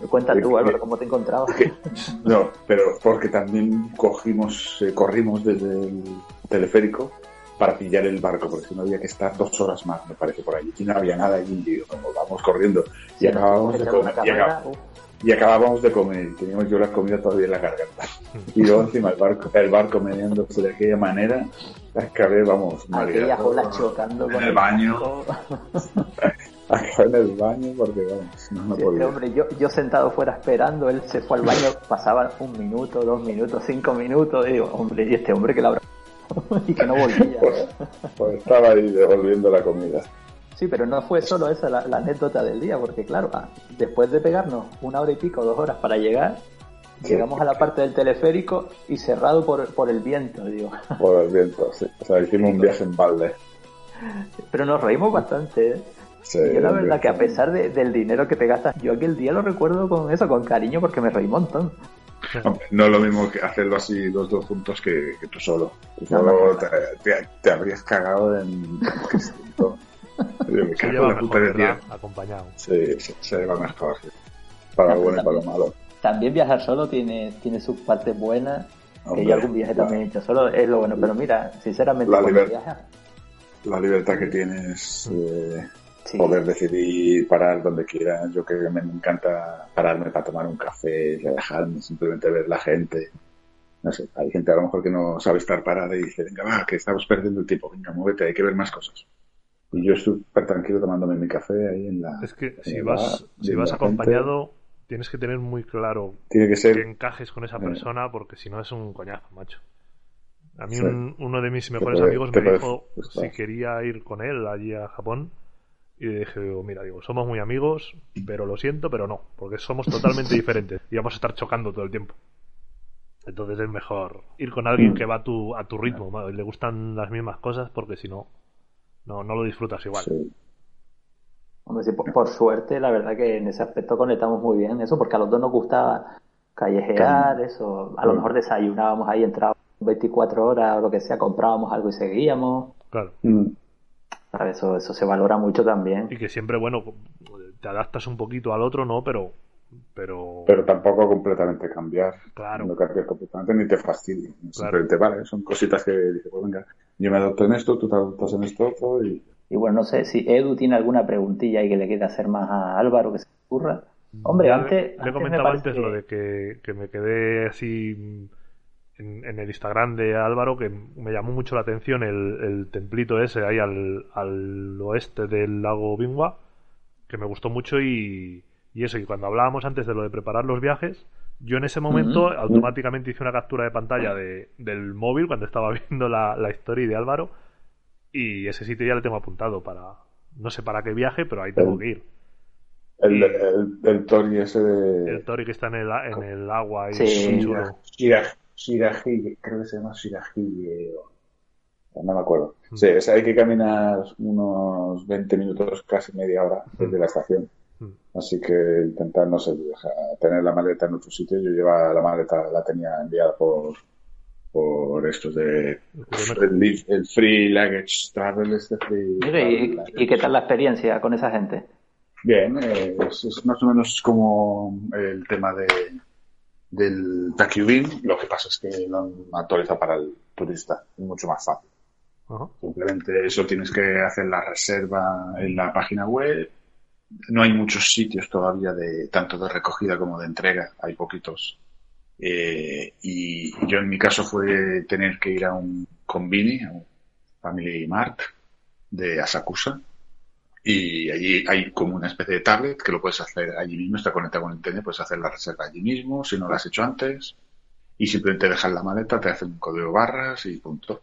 cuenta tú Álvaro, ¿cómo te encontrabas?
no pero porque también cogimos eh, corrimos desde el teleférico para pillar el barco porque si no había que estar dos horas más me parece por allí y no había nada allí y como vamos corriendo y acabábamos de
Echaba
comer
una
y. y acabábamos de comer y teníamos yo la comida todavía en la garganta. Y luego encima el barco el barco meneándose de aquella manera acabé vamos mareado.
chocando
en el baño. acabé en el baño porque vamos no me
Sí,
podía.
hombre, yo, yo sentado fuera esperando, él se fue al baño, pasaba un minuto, dos minutos, cinco minutos, y digo, hombre, y este hombre que la habrá y que no volvía.
pues, pues estaba ahí devolviendo la comida
Sí, pero no fue solo esa la, la anécdota del día, porque claro, ah, después de pegarnos una hora y pico, dos horas para llegar, llegamos a la parte del teleférico y cerrado por, por el viento, digo.
por el viento sí. o sea hicimos un viaje en balde
Pero nos reímos bastante, ¿eh?
Sí,
yo la verdad que a pesar de- del dinero que te gastas, yo aquel día lo recuerdo con eso, con cariño, porque me reí un montón.
No es lo mismo que hacerlo así los dos juntos que, que tú solo. Tú
No,
solo
no, no.
te, te- te habrías cagado en... Yo me
Se
cago en
lleva
la puta
mejor,
de
¿verdad?
tía.
Acompañado.
Sí, sí, se lleva mejor. Para lo bueno y para lo malo.
También viajar solo tiene, tiene sus partes buenas, que
Hombre,
yo algún viaje también he hecho solo, es lo bueno, pero mira, sinceramente,
La
viajas,
La libertad que tienes, eh,
sí,
poder decidir parar donde quieras. Yo que me encanta pararme para tomar un café, relajarme, simplemente ver la gente. No sé, hay gente a lo mejor que no sabe estar parada y dice, venga, va, que estamos perdiendo el tiempo, venga, muévete, hay que ver más cosas. Y yo estoy tranquilo tomándome mi café ahí en la.
Es que si vas,
bar,
si vas
gente.
acompañado, tienes que tener muy claro
Tiene que ser.
que encajes con esa
Eh.
persona, porque si no es un coñazo, macho. A mí
Sí.
un- uno de mis mejores
puede-
amigos me
puede
dijo si quería ir con él allí a Japón. Y le dije, digo, mira, digo, somos muy amigos, pero lo siento, pero no, porque somos totalmente diferentes y vamos a estar chocando todo el tiempo. Entonces es mejor ir con alguien que va a tu, a tu ritmo, ¿no? y le gustan las mismas cosas, porque si no, no, no lo disfrutas igual.
Sí.
Hombre, sí, por, por suerte, la verdad que en ese aspecto conectamos muy bien eso, porque a los dos nos gustaba callejear, eso. A lo
Mm.
mejor desayunábamos ahí, entrábamos 24 horas o lo que sea, comprábamos algo y seguíamos.
Claro.
Mm.
¿Sabes? Eso, eso se valora mucho también.
Y que siempre, bueno, te adaptas un poquito al otro, ¿no? Pero, pero,
Pero tampoco completamente cambiar.
Claro.
No cambias completamente ni te fastidia.
Claro.
Simplemente, vale, son cositas que dices, pues venga, yo me adopto en esto, tú te adoptas en esto otro y.
Y bueno, no sé si Edu tiene alguna preguntilla y que le quiere hacer más a Álvaro que se le ocurra. Hombre,
Ya
antes.
le,
antes
comentaba antes
que-
lo de que, que me quedé así en, en el Instagram de Álvaro, que me llamó mucho la atención el, el templito ese ahí al, al oeste del lago Bingwa, que me gustó mucho y, y eso, y cuando hablábamos antes de lo de preparar los viajes, yo en ese momento automáticamente hice una captura de pantalla de, del móvil cuando estaba viendo la, la story de Álvaro y ese sitio ya le tengo apuntado para, no sé para qué viaje, pero ahí tengo que ir.
El,
Y-
el, el Tori ese de.
El Tori que está en el, en el agua y
Sí.
Shirahige, creo que se llama Shirahige. o- No me acuerdo. Sí, es, hay que caminar unos 20 minutos, casi media hora desde la estación. Así que intentar, no sé, dejar- tener la maleta en otro sitio. Yo llevaba la maleta, la tenía enviada por por estos de el, el Free Luggage Travel, este Free
¿y,
Luggage.
y qué tal la experiencia con esa gente?
Bien, eh, es, es más o menos como el tema de del Takyubin, lo que pasa es que lo han actualizado para el turista, es mucho más fácil. Simplemente eso tienes que hacer la reserva en la página web. No hay muchos sitios todavía de tanto de recogida como de entrega, hay poquitos. Eh, y yo en mi caso fue tener que ir a un convini, a un Family Mart de Asakusa, y allí hay como una especie de tablet que lo puedes hacer allí mismo, está conectado con internet, puedes hacer la reserva allí mismo, si no lo has hecho antes, y simplemente dejas la maleta, te hacen un código barras y punto.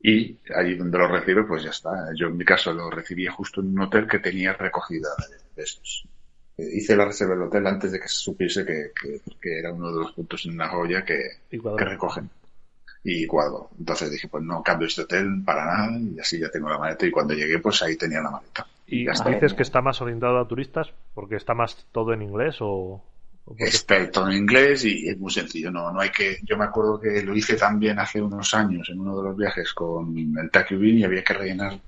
Y allí donde lo recibe, pues ya está. Yo en mi caso lo recibí justo en un hotel que tenía recogida Eh, Hice la reserva del hotel antes de que se supiese que, que- que era uno de los puntos en Nagoya que,
Y cuadró.
que recogen. Y cuadro. Entonces dije, pues no cambio este hotel para nada y así ya tengo la maleta. Y cuando llegué, pues ahí tenía la maleta.
¿Y
ya está.
dices que está más orientado a turistas porque está más todo en inglés o...? o
Está todo en inglés y es muy sencillo. No, no hay que. Yo me acuerdo que lo hice también hace unos años en uno de los viajes con el Takubin y había que rellenar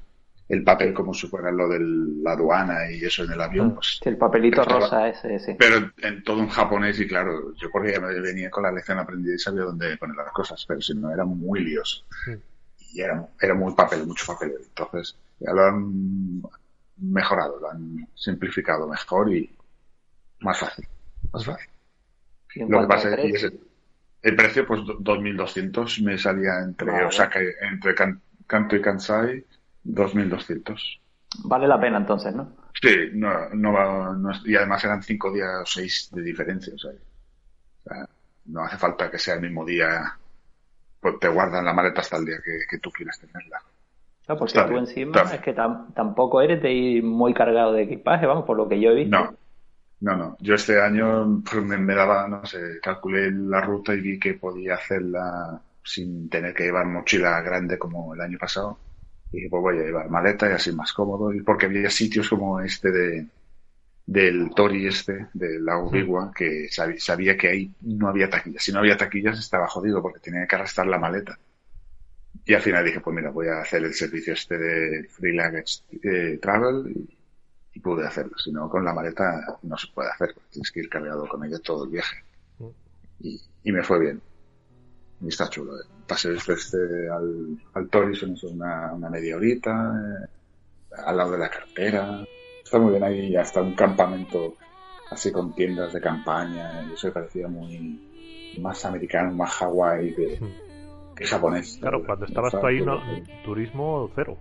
el papel como si fuera lo de la aduana y eso en el avión. Pues,
Sí, el papelito
Estaba-
rosa ese, ese.
pero en todo en japonés y claro, yo porque ya me venía con la lección aprendida y sabía dónde poner las cosas, pero si no era muy lioso. Y era, era muy papel, mucho papel. Entonces ya lo han mejorado, lo han simplificado mejor y más fácil. Más fácil. Lo que pasa es que el precio, pues do- 2.200 me salía entre
Vale.
Osaka, entre Kan- Kanto y Kansai, 2.200.
vale la pena entonces, ¿no?
Sí, no, no va, no y además eran cinco días o seis de diferencia, o sea, o sea, no hace falta que sea el mismo día, pues te guardan la maleta hasta el día que, que tú quieras tenerla.
Claro, porque
Está
tú
bien,
encima es que tam- tampoco eres de ir muy cargado de equipaje, vamos, por lo que yo he visto.
No, no, no. Yo este año pues, me, me daba, no sé, calculé la ruta y vi que podía hacerla sin tener que llevar mochila grande como el año pasado. Y dije, pues voy a llevar maleta y así más cómodo. Y porque había sitios como este de del Tori este, del lago Bigua, que sabía, sabía que ahí no había taquillas. Si no había taquillas estaba jodido porque tenía que arrastrar la maleta. Y al final dije, pues mira, voy a hacer el servicio este de Free Luggage eh, Travel y, y pude hacerlo. Si no, con la maleta no se puede hacer. Tienes que ir cargado con ella todo el viaje. Y, y me fue bien. Y está chulo. eh. Pasé desde este al, al Tori, son eso, una, una media horita, eh, al lado de la cartera. Está muy bien ahí, hasta un campamento así con tiendas de campaña. Y eso me parecía muy más americano, más Hawái que, que japonés.
Claro, cuando estabas tú ahí, no, turismo cero.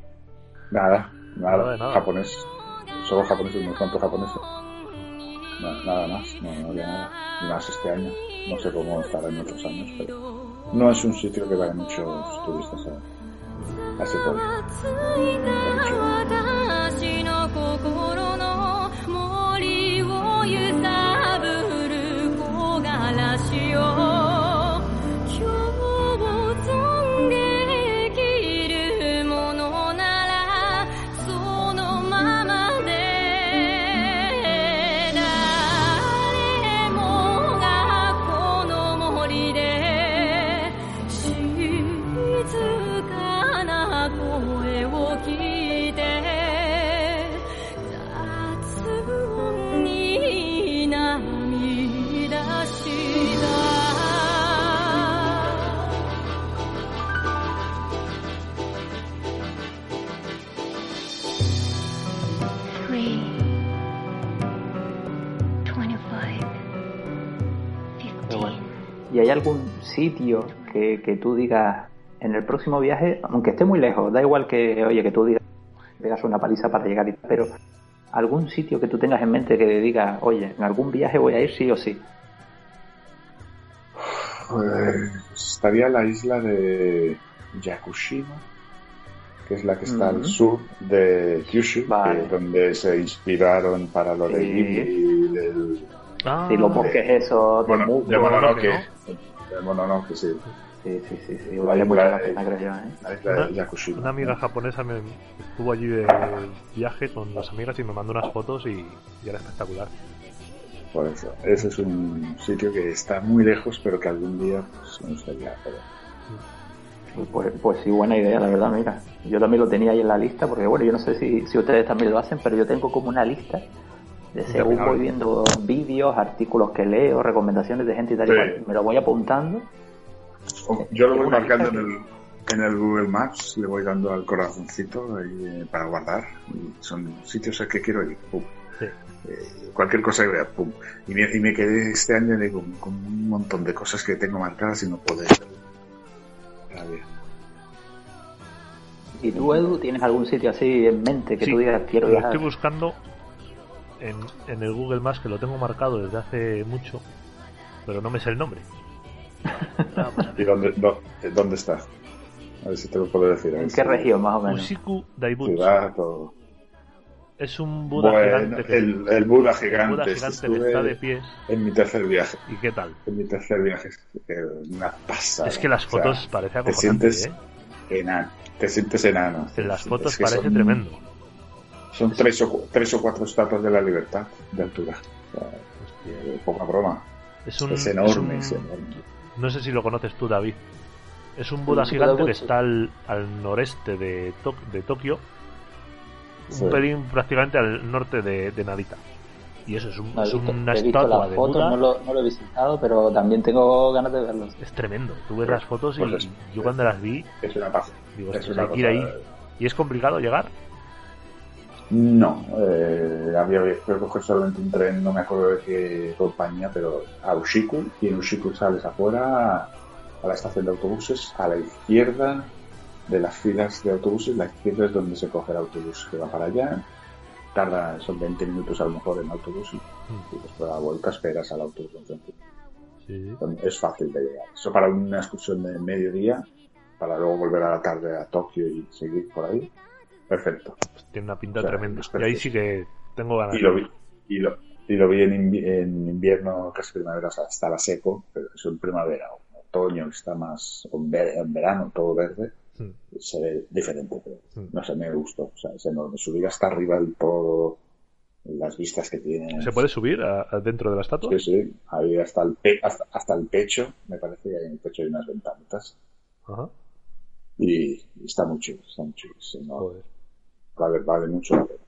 Nada, Nada,
Nada de nada.
japonés. Solo japoneses, unos cuantos japoneses. Na- nada más, no, no había nada. Y más este año. No sé cómo estará en otros años, pero no es un sitio que vayan muchos turistas a, a ese pueblo.
Algún sitio que, que tú digas en el próximo viaje, aunque esté muy lejos, da igual que, oye, que tú digas, pegas una paliza para llegar, y- pero algún sitio que tú tengas en mente que digas, oye, en algún viaje voy a ir sí o sí?
Pues estaría la isla de Yakushima, que es la que está al sur de Kyushu,
Vale.
que es donde se inspiraron para lo de. Ghibli, del,
Ah,
Si los bosques esos de
bueno,
musgo,
de Mononoke.
¿no?
De Mononoke, sí.
Sí, sí, sí, sí,
La
vale mucho la
de-
pena, creo yo, ¿eh?
La isla
Una-
de Yakushima.
Una amiga japonesa me estuvo allí de viaje con las amigas y me mandó unas fotos y, y era espectacular.
Por eso. Ese es un sitio que está muy lejos, pero que algún día pues, me gustaría poder.
Pues, pues sí, buena idea, la verdad, mira. Yo también lo tenía ahí en la lista, porque bueno, yo no sé si, si ustedes también lo hacen, pero yo tengo como una lista de según voy viendo vídeos, artículos que leo, recomendaciones de gente y tal y cual, me lo voy apuntando.
O- Yo lo voy marcando en el, en el Google Maps, le voy dando al corazoncito ahí, eh, para guardar. Son sitios al que quiero ir. Pum.
Sí.
Eh, cualquier cosa que vea, pum. Y me, y me quedé este año con, con un montón de cosas que tengo marcadas y no puedo ir. A ver.
¿Y tú, Edu, tienes algún sitio así en mente que
Sí,
tú digas quiero
lo
viajar?
estoy buscando en, en el Google Maps que lo tengo marcado desde hace mucho, pero no me sé el nombre.
¿Y dónde, dó- eh, dónde está? A ver si te lo puedo decir.
¿En qué región, más o menos?
Ushiku Daibutsu.
Ciudad o...
Es un Buda
Bueno,
gigante que,
el, el Buda
el
gigante.
Buda
este
gigante que está de pies.
En mi tercer viaje.
¿Y qué tal?
En mi tercer viaje. Una pasada.
es que las
O sea,
fotos parece
te sientes
¿eh?
enano. Te sientes enano.
En las
Es
fotos
que
parece
son-
tremendo.
Son tres o, cu- tres o cuatro estatuas de la libertad de altura. O sea,
Hostia.
eh, poca broma.
Es un,
es enorme,
es
enorme.
No sé si lo conoces tú, David. Es un Buda gigante que está al, al noreste de, Tok- de Tokio,
Sí.
un pelín prácticamente al norte de, de Narita. Y eso es, un-
No, he
es
visto-
una
he visto
estatua
las
de
fotos,
Buda.
no lo, no lo he visitado, pero también tengo ganas de verlo.
Es tremendo. Tú ves las fotos y
pues es-
yo cuando las vi,
Es una paz.
digo,
Es
"Ostras,
una
hay que ir ahí. ¿Y es complicado llegar?
No, eh, había que coger solamente un tren, no me acuerdo de qué compañía, pero a Ushiku, y en Ushiku sales afuera a la estación de autobuses, a la izquierda de las filas de autobuses, la izquierda es donde se coge el autobús que va para allá, tarda, son 20 minutos a lo mejor en autobús y, y después a la vuelta esperas al autobús. enfrente.
Sí.
Es fácil de llegar. Eso para una excursión de mediodía, para luego volver a la tarde a Tokio y seguir por ahí, perfecto.
Tiene una pinta tremenda.
es
Y ahí sí que tengo ganas.
Y lo vi, y lo, y lo vi en, invi- en invierno, casi primavera, o sea, estaba seco, pero eso en primavera, otoño, está más, en, ver- en verano, todo verde,
Hmm.
se ve diferente, pero
Hmm.
no sé, me gustó, o sea, es enorme. Subir hasta arriba del todo, las vistas que tiene.
¿Se puede subir a- a dentro de la estatua?
Sí, sí, ahí hasta el, pe- hasta, hasta el pecho, me parece ahí en el pecho hay unas ventanitas,
Ajá.
y, y está muy chulo, está muy chulo,
Joder.
Vale, vale mucho la pena.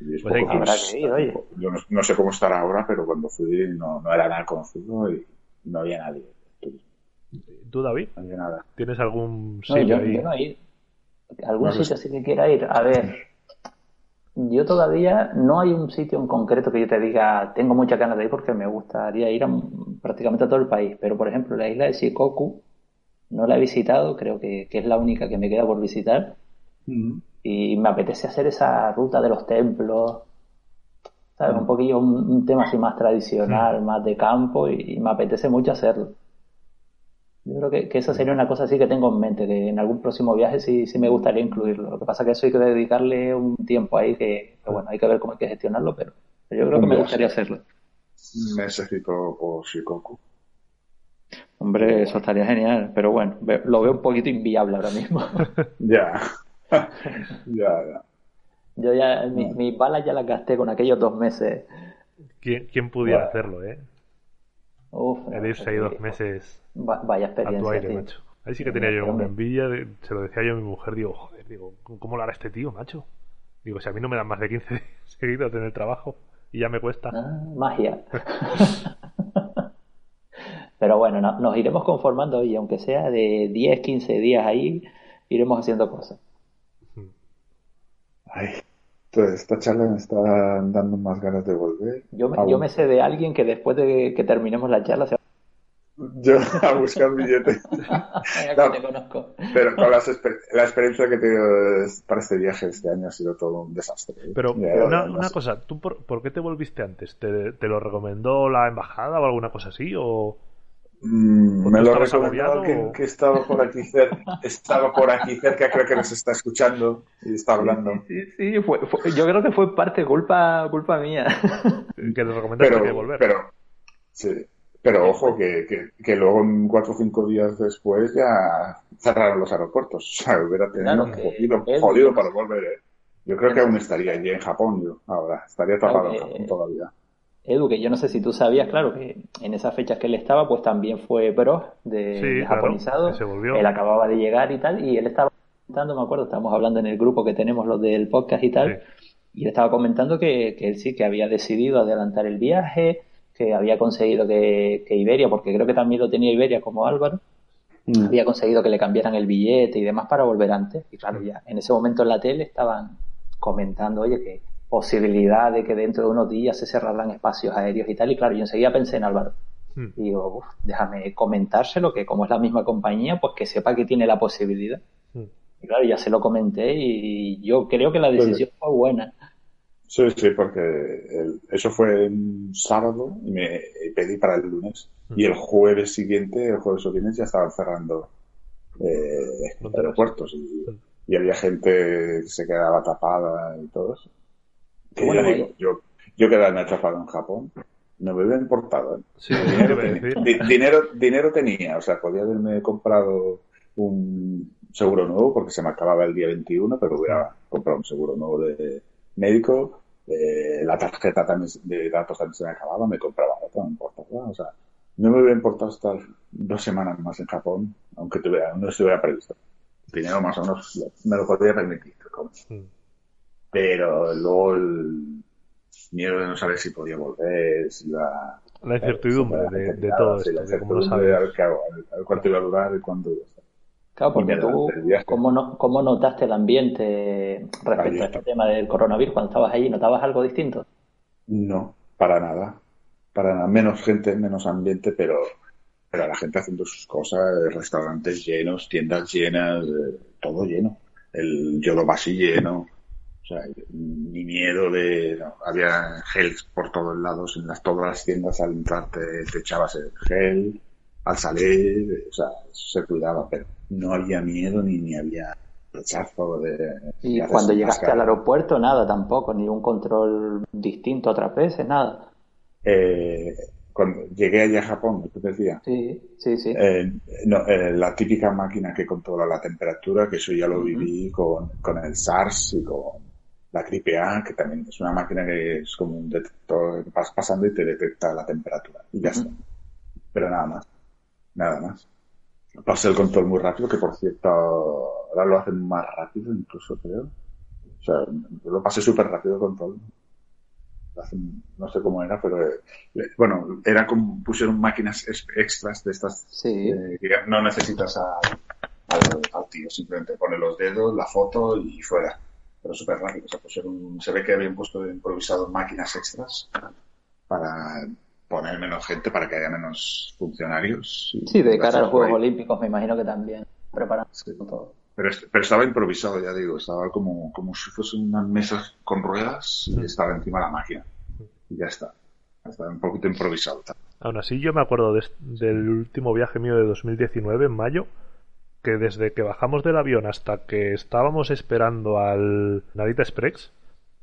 Y es
Pues hay
poco
que-
más-
Habrá que ir, oye.
Yo no, no sé cómo estará ahora, pero cuando fui no, no era nada conocido y no había nadie.
¿Tú, David?
No había nada.
¿Tienes algún
No,
sitio
yo,
ahí?
yo no he ido. ¿Algún
No,
sitio así que quiera ir? A ver, yo todavía no hay un sitio en concreto que yo te diga, tengo muchas ganas de ir porque me gustaría ir a prácticamente a todo el país. Pero, por ejemplo, la isla de Shikoku no la he visitado, creo que, que es la única que me queda por visitar. Y me apetece hacer esa ruta de los templos, ¿sabes? Un poquillo un, un tema así más tradicional, más de campo y, y me apetece mucho hacerlo. Yo creo que, que esa sería una cosa así que tengo en mente, que en algún próximo viaje sí, sí me gustaría incluirlo. Lo que pasa es que eso hay que dedicarle un tiempo ahí que, que, bueno, hay que ver cómo hay que gestionarlo, pero, pero yo creo que me gustaría hacerlo.
Un mesecito por Shikoku.
Hombre, eso estaría genial, pero bueno, lo veo un poquito inviable ahora mismo.
Ya. Ya, ya.
Yo ya, mi- mis balas ya las gasté con aquellos dos meses.
¿Quién, quién pudiera
Bueno.
hacerlo, eh?
Uf,
El irse ahí dos meses
va- vaya
a tu
experiencia,
aire,
tío.
macho. Ahí sí que tenía yo una envidia, de- se lo decía yo a mi mujer, digo, joder, digo, ¿cómo lo hará este tío, macho? Digo, si a mí no me dan más de 15 días seguidos en el trabajo y ya me cuesta.
Ah, magia. Pero bueno, no- nos iremos conformando y aunque sea de 10, 15 días ahí, iremos haciendo cosas.
Ay, toda esta charla me está dando más ganas de volver.
Yo me,
a,
yo me sé de alguien que después de que terminemos la charla se va
yo a buscar billetes.
a
No.
que te conozco.
Pero con las exper- la experiencia que he tenido para este viaje este año ha sido todo un desastre. ¿eh?
Pero
Ya,
una, cosa, ¿tú por, por qué te volviste antes? ¿Te, te lo recomendó la embajada o alguna cosa así? ¿O
Mm,
¿O
me lo recomendó
o-
que estaba por aquí cerca, estaba por aquí cerca, creo que nos está escuchando y está hablando.
Sí, sí, fue, fue- yo creo que fue parte culpa, culpa mía.
que le recomendaste que
Pero,
volver?
pero, sí, pero ojo que, que, que luego en cuatro o cinco días después ya cerraron los aeropuertos. O sea, hubiera tenido
Claro
un
que
jodido,
es-
jodido para volver. ¿eh? Yo creo que aún estaría allí en Japón yo, ahora. Estaría atrapado en Japón todavía.
Edu, que yo no sé si tú sabías, claro, que en esas fechas que él estaba, pues también fue Bros de,
Sí,
de
claro,
japonizado.
se volvió.
Él acababa de llegar y tal, y él estaba comentando, me acuerdo, estábamos hablando en el grupo que tenemos los del podcast y tal, y él estaba comentando que, que él sí, que había decidido adelantar el viaje, que había conseguido que, que Iberia, porque creo que también lo tenía Iberia como Álvaro,
Mm.
había conseguido que le cambiaran el billete y demás para volver antes. Y claro, ya en ese momento en la tele estaban comentando, oye, que posibilidad de que dentro de unos días se cerraran espacios aéreos y tal. Y claro, yo enseguida pensé en Álvaro.
Hmm.
Y digo, "Uf, déjame comentárselo, que como es la misma compañía, pues que sepa que tiene la posibilidad.
Hmm.
Y claro, ya se lo comenté y yo creo que la decisión fue buena.
Sí, sí, porque el- eso fue un sábado y me y pedí para el lunes. Y el jueves siguiente, el jueves o viernes, ya estaban cerrando eh, aeropuertos y, y había gente que se quedaba tapada y todo eso. Que
Bueno,
ya digo,
ahí-
yo, yo quedarme atrapado en Japón no me hubiera importado. ¿eh?
Sí,
Dinero,
iba a
tenía, dinero, dinero tenía, o sea, podía haberme comprado un seguro nuevo porque se me acababa el día 21, pero hubiera comprado un seguro nuevo de médico. eh, la tarjeta también de datos también se me acababa, me compraba otra, no me importaba. O sea, no me hubiera importado estar dos semanas más en Japón, aunque tuviera, no estuviera previsto. Dinero más o menos me lo podría permitir. como. Pero luego el miedo de no saber si podía volver, si iba
La incertidumbre
Eh,
de, de todo esto,
la
de cómo lo
incertidumbre de
sabes.
Cuánto iba a durar y cuándo iba a estar.
Claro, porque tú. ¿cómo, no, ¿cómo notaste el ambiente respecto a este tema del coronavirus cuando estabas allí? ¿Notabas algo distinto?
No, para nada. Para nada. Menos gente, menos ambiente, pero, pero la gente haciendo sus cosas, restaurantes llenos, tiendas llenas, eh, todo lleno. El Yodobashi lleno. O sea, ni miedo de... no, había gel por todos lados, en las, todas las tiendas al entrar te, te echabas el gel, al salir, o sea, se cuidaba, pero no había miedo ni, ni había rechazo de...
Y cuando llegaste al aeropuerto, nada tampoco, ni un control distinto otras veces, nada.
Eh, cuando llegué allá a Japón, ¿qué te decía?
Sí, sí, sí.
Eh, no, eh, la típica máquina que controla la temperatura, que eso ya lo viví con, con el SARS y con la gripe A, que también es una máquina que es como un detector, vas pasando y te detecta la temperatura y ya está. Pero nada más, nada más. Pasé el control muy rápido, que por cierto, ahora lo hacen más rápido incluso creo. O sea, lo pasé súper rápido el control. Hacen- no sé cómo era, pero eh, bueno, era como pusieron máquinas extras de estas
Sí.
eh, que no necesitas a- al, al tío, simplemente pone los dedos, la foto y fuera. Pero súper rápido. O sea, pusieron- se ve que habían puesto improvisado máquinas extras para poner menos gente, para que haya menos funcionarios. y
Sí, de cara a los Juegos. Olímpicos me imagino que también
Sí.
todo.
Pero, est- pero estaba improvisado, ya digo, estaba como, como si fuesen unas mesas con ruedas y estaba encima la máquina. Y ya está. Estaba un poquito improvisado.
Aún así, yo me acuerdo de- del último viaje mío de 2019, en mayo, que desde que bajamos del avión hasta que estábamos esperando al Narita Express,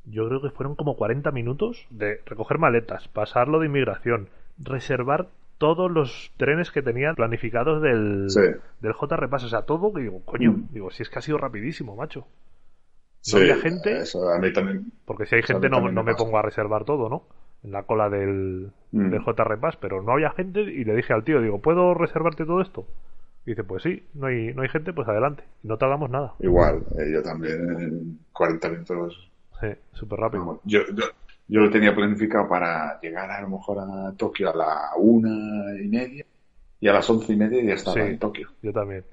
yo creo que fueron como 40 minutos de recoger maletas, pasarlo de inmigración, reservar todos los trenes que tenían planificados del,
Sí.
del J Repass, o sea, todo, que digo, coño,
Mm.
digo, si es que ha sido rapidísimo, macho.
Sí,
había gente?
Eso a mí también.
Porque si hay gente no, no
me
pongo a reservar todo, ¿no? En la cola del,
Mm.
del J Repass, pero no había gente y le dije al tío, digo, ¿puedo reservarte todo esto? Y dice, pues sí, no hay, no hay gente, pues adelante. No tardamos nada.
Igual, eh, yo también en 40 minutos.
Sí, súper rápido.
vamos, yo, yo, yo lo tenía planificado para llegar a lo mejor a Tokio a la una y media y a las once y media ya estaba
Sí.
en Tokio.
Yo también.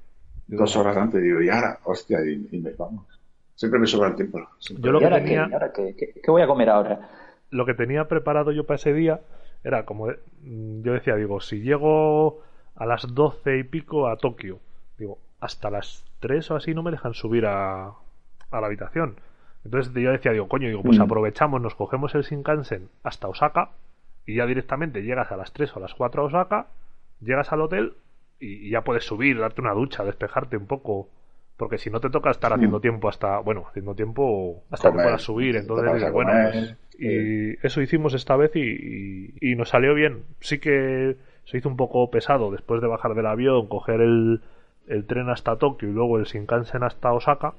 Yo
Dos
también.
horas antes, digo, y ahora, hostia, y, y me vamos. Siempre me sobra el tiempo. siempre.
Yo lo
¿Y
que
ahora
tenía-
ahora qué? ¿Qué- qué voy a comer ahora?
Lo que tenía preparado yo para ese día era como, de- mm, yo decía, digo, si llego a las doce y pico a Tokio, digo, hasta las tres o así no me dejan subir a, a la habitación. Entonces yo decía, digo, coño, digo, pues
Mm.
aprovechamos, nos cogemos el Shinkansen hasta Osaka y ya directamente llegas a las 3 o a las 4 a Osaka, llegas al hotel y, y ya puedes subir, darte una ducha, despejarte un poco. Porque si no te toca estar haciendo tiempo hasta, bueno, haciendo tiempo hasta que
Comer.
puedas subir. Entonces, bueno, pues, y eso hicimos esta vez y, y- y nos salió bien. Sí que se hizo un poco pesado después de bajar del avión, coger el, el tren hasta Tokio y luego el Shinkansen hasta Osaka.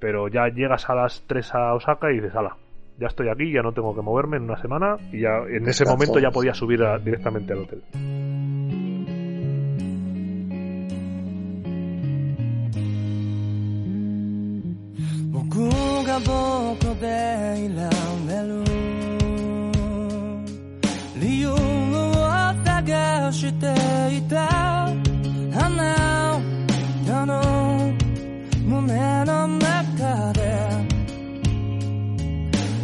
Pero ya llegas a las 3 a Osaka y dices, ala, ya estoy aquí, ya no tengo que moverme en una semana. Y ya en ese momento ya podía subir a- directamente al hotel.
していた。あの胸の中で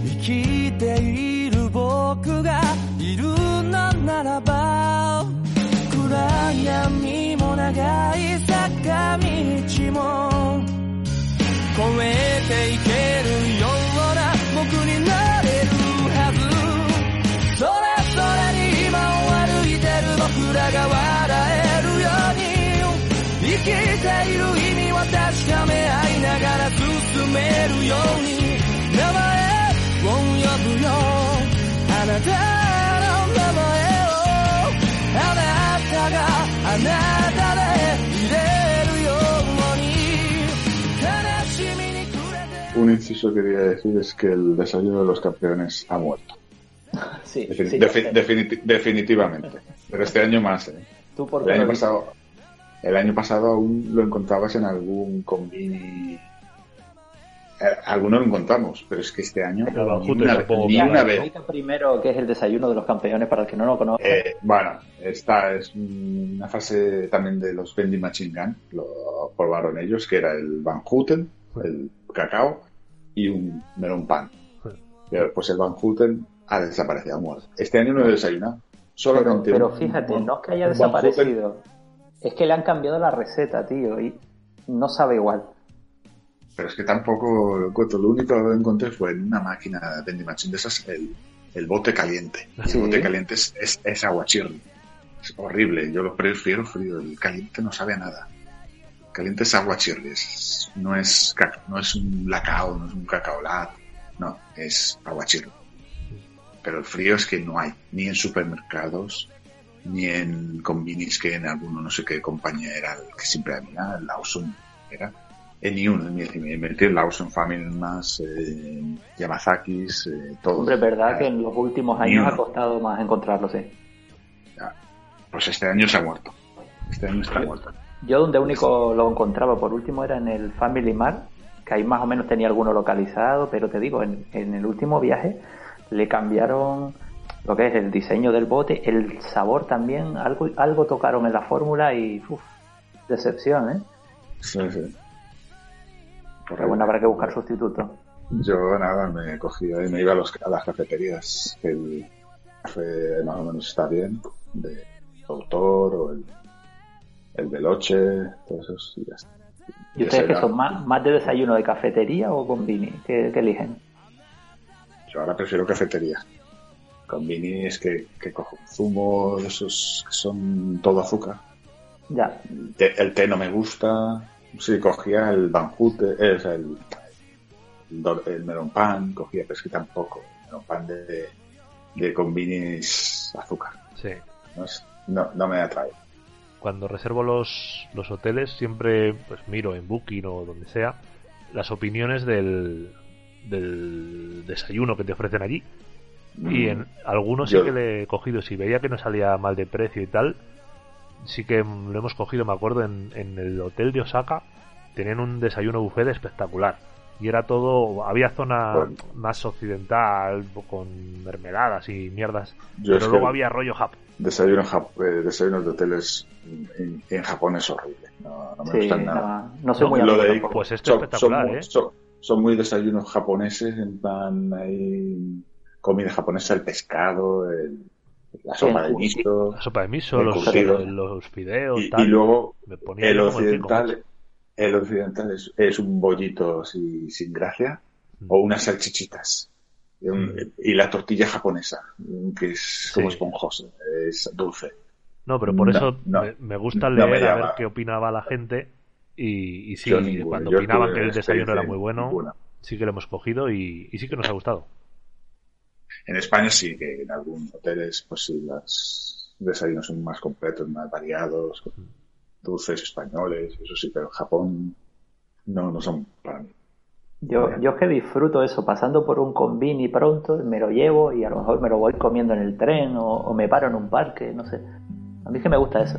生きている僕がいるのならば暗闇も長い坂道も。超えていけるような僕になる る僕らが笑えるように生きている意味を確かめ合いながら進めるように名前を呼ぶよあなたの名前をあなたがあなたでいれるように悲しみに暮れて
Un inciso que quería decir es que el desayuno de los campeones ha muerto.
Sí,
Defini-
sí,
defi-
sí.
definiti- definitivamente. Pero este año más, ¿eh?
¿Tú por
El
qué
año
lo dices?
pasado, el año pasado aún lo encontrabas en algún convini. Eh, alguno lo encontramos, pero es que este año
El
ni una,
tampoco
ni
me
una vez.
Primero qué es el desayuno de los campeones para el que no lo conozca.
Eh, bueno, esta es una fase también de los Bendy Machine Gun, lo probaron ellos, que era el Van Houten, el cacao y un melón pan. Pero, Pues el Van Houten ha desaparecido, muerto. Este año no he desayunado.
Pero, fíjate, no es que haya desaparecido, es que le han cambiado la receta, tío, y no sabe igual.
Pero es que tampoco lo encuentro. Lo único que encontré fue en una máquina de vending machine de esas, el, el bote caliente. El bote caliente es, es, es agua chirri. Es horrible. Yo lo prefiero frío. El caliente no sabe a nada. El caliente es agua chirri. Es, no, es, no es un lacao, no es un cacao lat. No, es agua chirri. Pero el frío es que no hay. Ni en supermercados, ni en combinis que en alguno no sé qué compañía era el que siempre había, el Lawson era. En ni uno, ni ni invertir Lawson Family más, eh, Yamazakis, eh, todo.
Hombre, es verdad que en los últimos años ha costado más encontrarlo, sí.
Pues este año se ha muerto. Este año está muerto.
Yo donde único lo encontraba por último era en el Family Mart, que ahí más o menos tenía alguno localizado, pero te digo, en, en el último viaje le cambiaron lo que es el diseño del bote, el sabor también, algo, algo tocaron en la fórmula y uff, decepción, ¿eh?
Sí, sí.
Pero bueno, habrá que buscar sustitutos.
Yo nada, me cogía y me iba a, los, a las cafeterías. que El café más o menos está bien, de autor o el, el veloche, todos esos y ya está.
¿Y ustedes qué son? ¿Más, ¿Más de desayuno de cafetería o con Vini? ¿Qué, qué eligen?
Yo ahora prefiero cafetería. Con Vini es que, que cojo zumo esos que son todo azúcar.
Ya.
El té, el té no me gusta. Sí, cogía el banjute, es el, el, el melón pan, cogía, pero es que tampoco. El melón pan de, de con Vini es azúcar.
Sí.
No, es- no, no me atrae.
Cuando reservo los, los hoteles siempre pues miro en Booking o donde sea las opiniones del, del desayuno que te ofrecen allí. Y en algunos sí que le he cogido. Si veía que no salía mal de precio y tal, sí que mm, lo hemos cogido. Me acuerdo en, en el hotel de Osaka tenían un desayuno buffet espectacular. Y era todo, había zona
Bueno.
más occidental con mermeladas y mierdas.
Yo
pero luego había rollo Jap.
Desayuno, eh, desayunos de hoteles en, en Japón es horrible. No, no me
Sí,
gustan nada.
no, no soy muy
Lo de-.
Pues esto es espectacular, ¿eh?
son- son muy desayunos japoneses, en plan, hay comida japonesa, el pescado, el- la sopa de miso,
La sopa de miso,
El
los,
curtido.
los fideos,
y,
tal.
y luego
Me ponía
el occidental, el occidental es, es un bollito así, sin gracia, o unas salchichitas. Y, un- y la tortilla japonesa, que es como
Sí.
esponjosa, es dulce.
No, pero por
No,
eso
no.
me, me gusta
No
leer
me
a ver qué opinaba la gente. Y, y sí, cuando opinaban que el desayuno era muy bueno,
ninguna.
sí que lo hemos cogido y, y sí que nos ha gustado.
En España sí, que en algunos hoteles, pues sí, los desayunos son más completos, más variados, con dulces españoles, eso sí, pero en Japón no, no son para mí.
Yo, yo es que disfruto eso, pasando por un convini pronto, me lo llevo y a lo mejor me lo voy comiendo en el tren o, o me paro en un parque, no sé. A mí es que me gusta eso.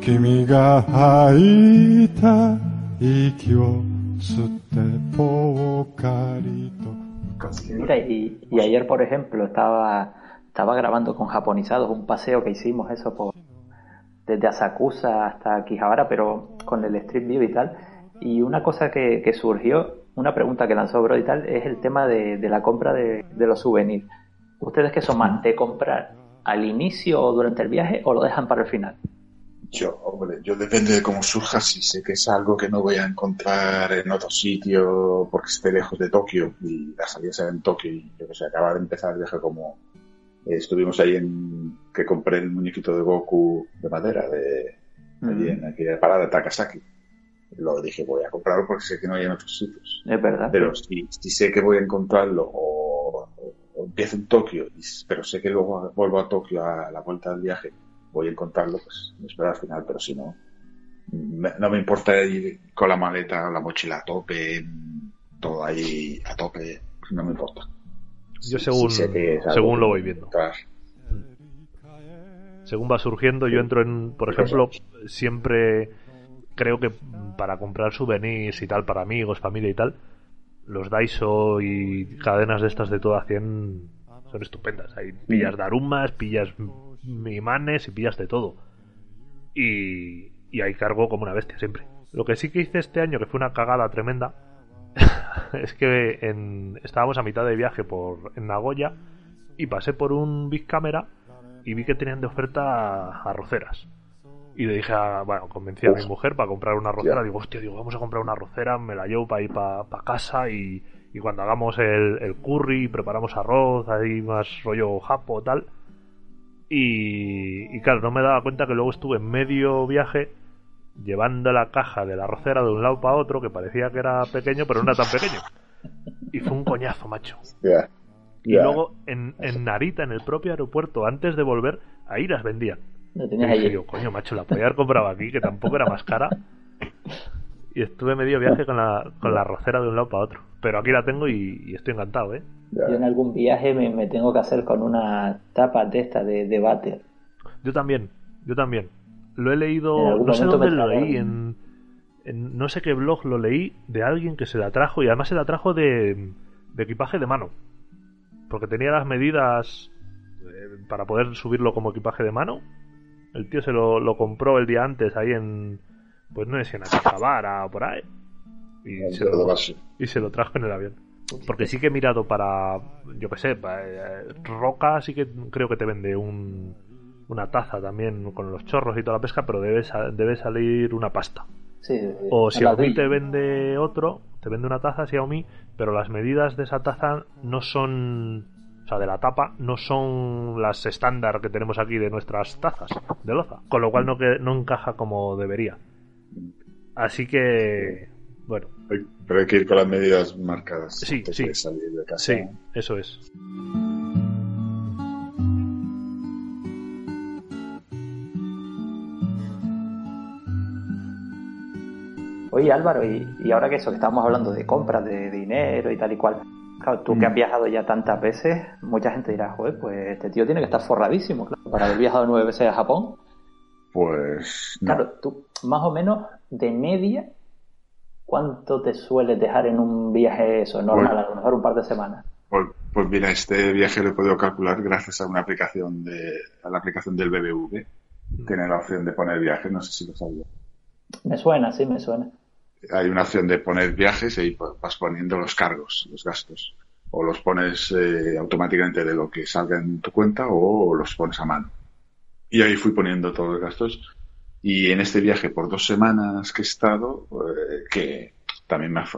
君が吐いた息を吸ってぽっかりと
Mira, y, y ayer, por ejemplo, estaba, estaba grabando con japonizados un paseo que hicimos eso por desde Asakusa hasta Akihabara, pero con el Street View y tal. Y una cosa que, que surgió, una pregunta que lanzó Bro y tal, es el tema de, de la compra de, de los souvenirs. ¿Ustedes qué son más, de comprar al inicio o durante el viaje o lo dejan para el final?
Yo, hombre, yo depende de cómo surja, si sé que es algo que no voy a encontrar en otro sitio porque esté lejos de Tokio y la salida será en Tokio y yo que sé, acaba de empezar el viaje como eh, estuvimos ahí en que compré el muñequito de Goku de madera de allí en aquella parada de Takasaki. Lo dije, voy a comprarlo porque sé que no hay en otros sitios.
Es verdad.
Pero si, si sé que voy a encontrarlo o, o- o empiezo en Tokio, y- pero sé que luego vuelvo a Tokio a la vuelta del viaje, voy a encontrarlo, pues me espero al final, pero si no, me- no me importa ir con la maleta, la mochila a tope, todo ahí a tope, pues no me importa.
Yo según, según lo
voy
viendo. Según va surgiendo, yo entro en, por ejemplo, siempre creo que para comprar souvenirs y tal, para amigos, familia y tal, los Daiso y cadenas de estas de toda 100 son estupendas. Hay pillas darumas, pillas imanes y pillas de todo. Y, y ahí cargo como una bestia siempre. Lo que sí que hice este año, que fue una cagada tremenda, es que en, estábamos a mitad de viaje por en Nagoya y pasé por un Big Camera y vi que tenían de oferta arroceras. Y le dije, a, bueno, convencí a mi mujer para comprar una arrocera. Digo, hostia, digo, vamos a comprar una arrocera, me la llevo para ir para casa y, y cuando hagamos el, el curry, preparamos arroz, ahí más rollo japo tal. Y, y claro, no me daba cuenta que luego estuve en medio viaje llevando la caja de la arrocera de un lado para otro, que parecía que era pequeño, pero no era tan pequeño. Y fue un coñazo, macho. Y luego en, en Narita, en el propio aeropuerto, antes de volver, ahí las vendían. Y dije coño, macho, la podía haber comprado aquí, que tampoco era más cara. Y estuve medio viaje con la, con la rocera de un lado para otro. Pero aquí la tengo y, y estoy encantado, ¿eh?
Yo en algún viaje me, me tengo que hacer con una tapa de esta de, de váter.
Yo también, yo también. Lo he leído, no sé dónde lo leí, en no sé qué blog lo leí de alguien que se la trajo y además se la trajo de, de equipaje de mano. Porque tenía las medidas eh, para poder subirlo como equipaje de mano. El tío se lo, lo compró el día antes ahí en, pues no si en Atizabara o por ahí. Y se, lo, y se lo trajo en el avión. Porque sí que he mirado para, yo qué sé, para, eh, Roca sí que creo que te vende un, una taza también con los chorros y toda la pesca, pero debe, debe salir una pasta.
Sí, sí, sí.
O
A
Xiaomi te vende otro, te vende una taza Xiaomi, pero las medidas de esa taza no son, o sea, de la tapa, no son las estándar que tenemos aquí de nuestras tazas de loza, con lo cual no, que, no encaja como debería. Así que, bueno,
Hay- Pero hay que ir con las medidas marcadas.
Sí,
antes
sí.
de salir de casa.
sí, eso es.
Oye Álvaro, y, y ahora que eso, que estamos hablando de compras, de dinero y tal y cual, claro, tú que has viajado ya tantas veces, mucha gente dirá, joder, pues este tío tiene que estar forradísimo, claro, para haber viajado nueve veces a Japón.
Pues no.
Claro, tú, más o menos, de media, ¿cuánto te sueles dejar en un viaje eso, normal, a lo mejor un par de semanas?
Pues, pues mira, este viaje lo he podido calcular gracias a una aplicación de a la aplicación del BBV. Tiene la opción de poner viajes, no sé si lo sabía.
Me suena, sí, me suena.
Hay una opción de poner viajes y pues, vas poniendo los cargos, los gastos. O los pones eh, automáticamente de lo que salga en tu cuenta o los pones a mano. Y ahí fui poniendo todos los gastos. Y en este viaje por dos semanas que he estado, eh, que también me ha,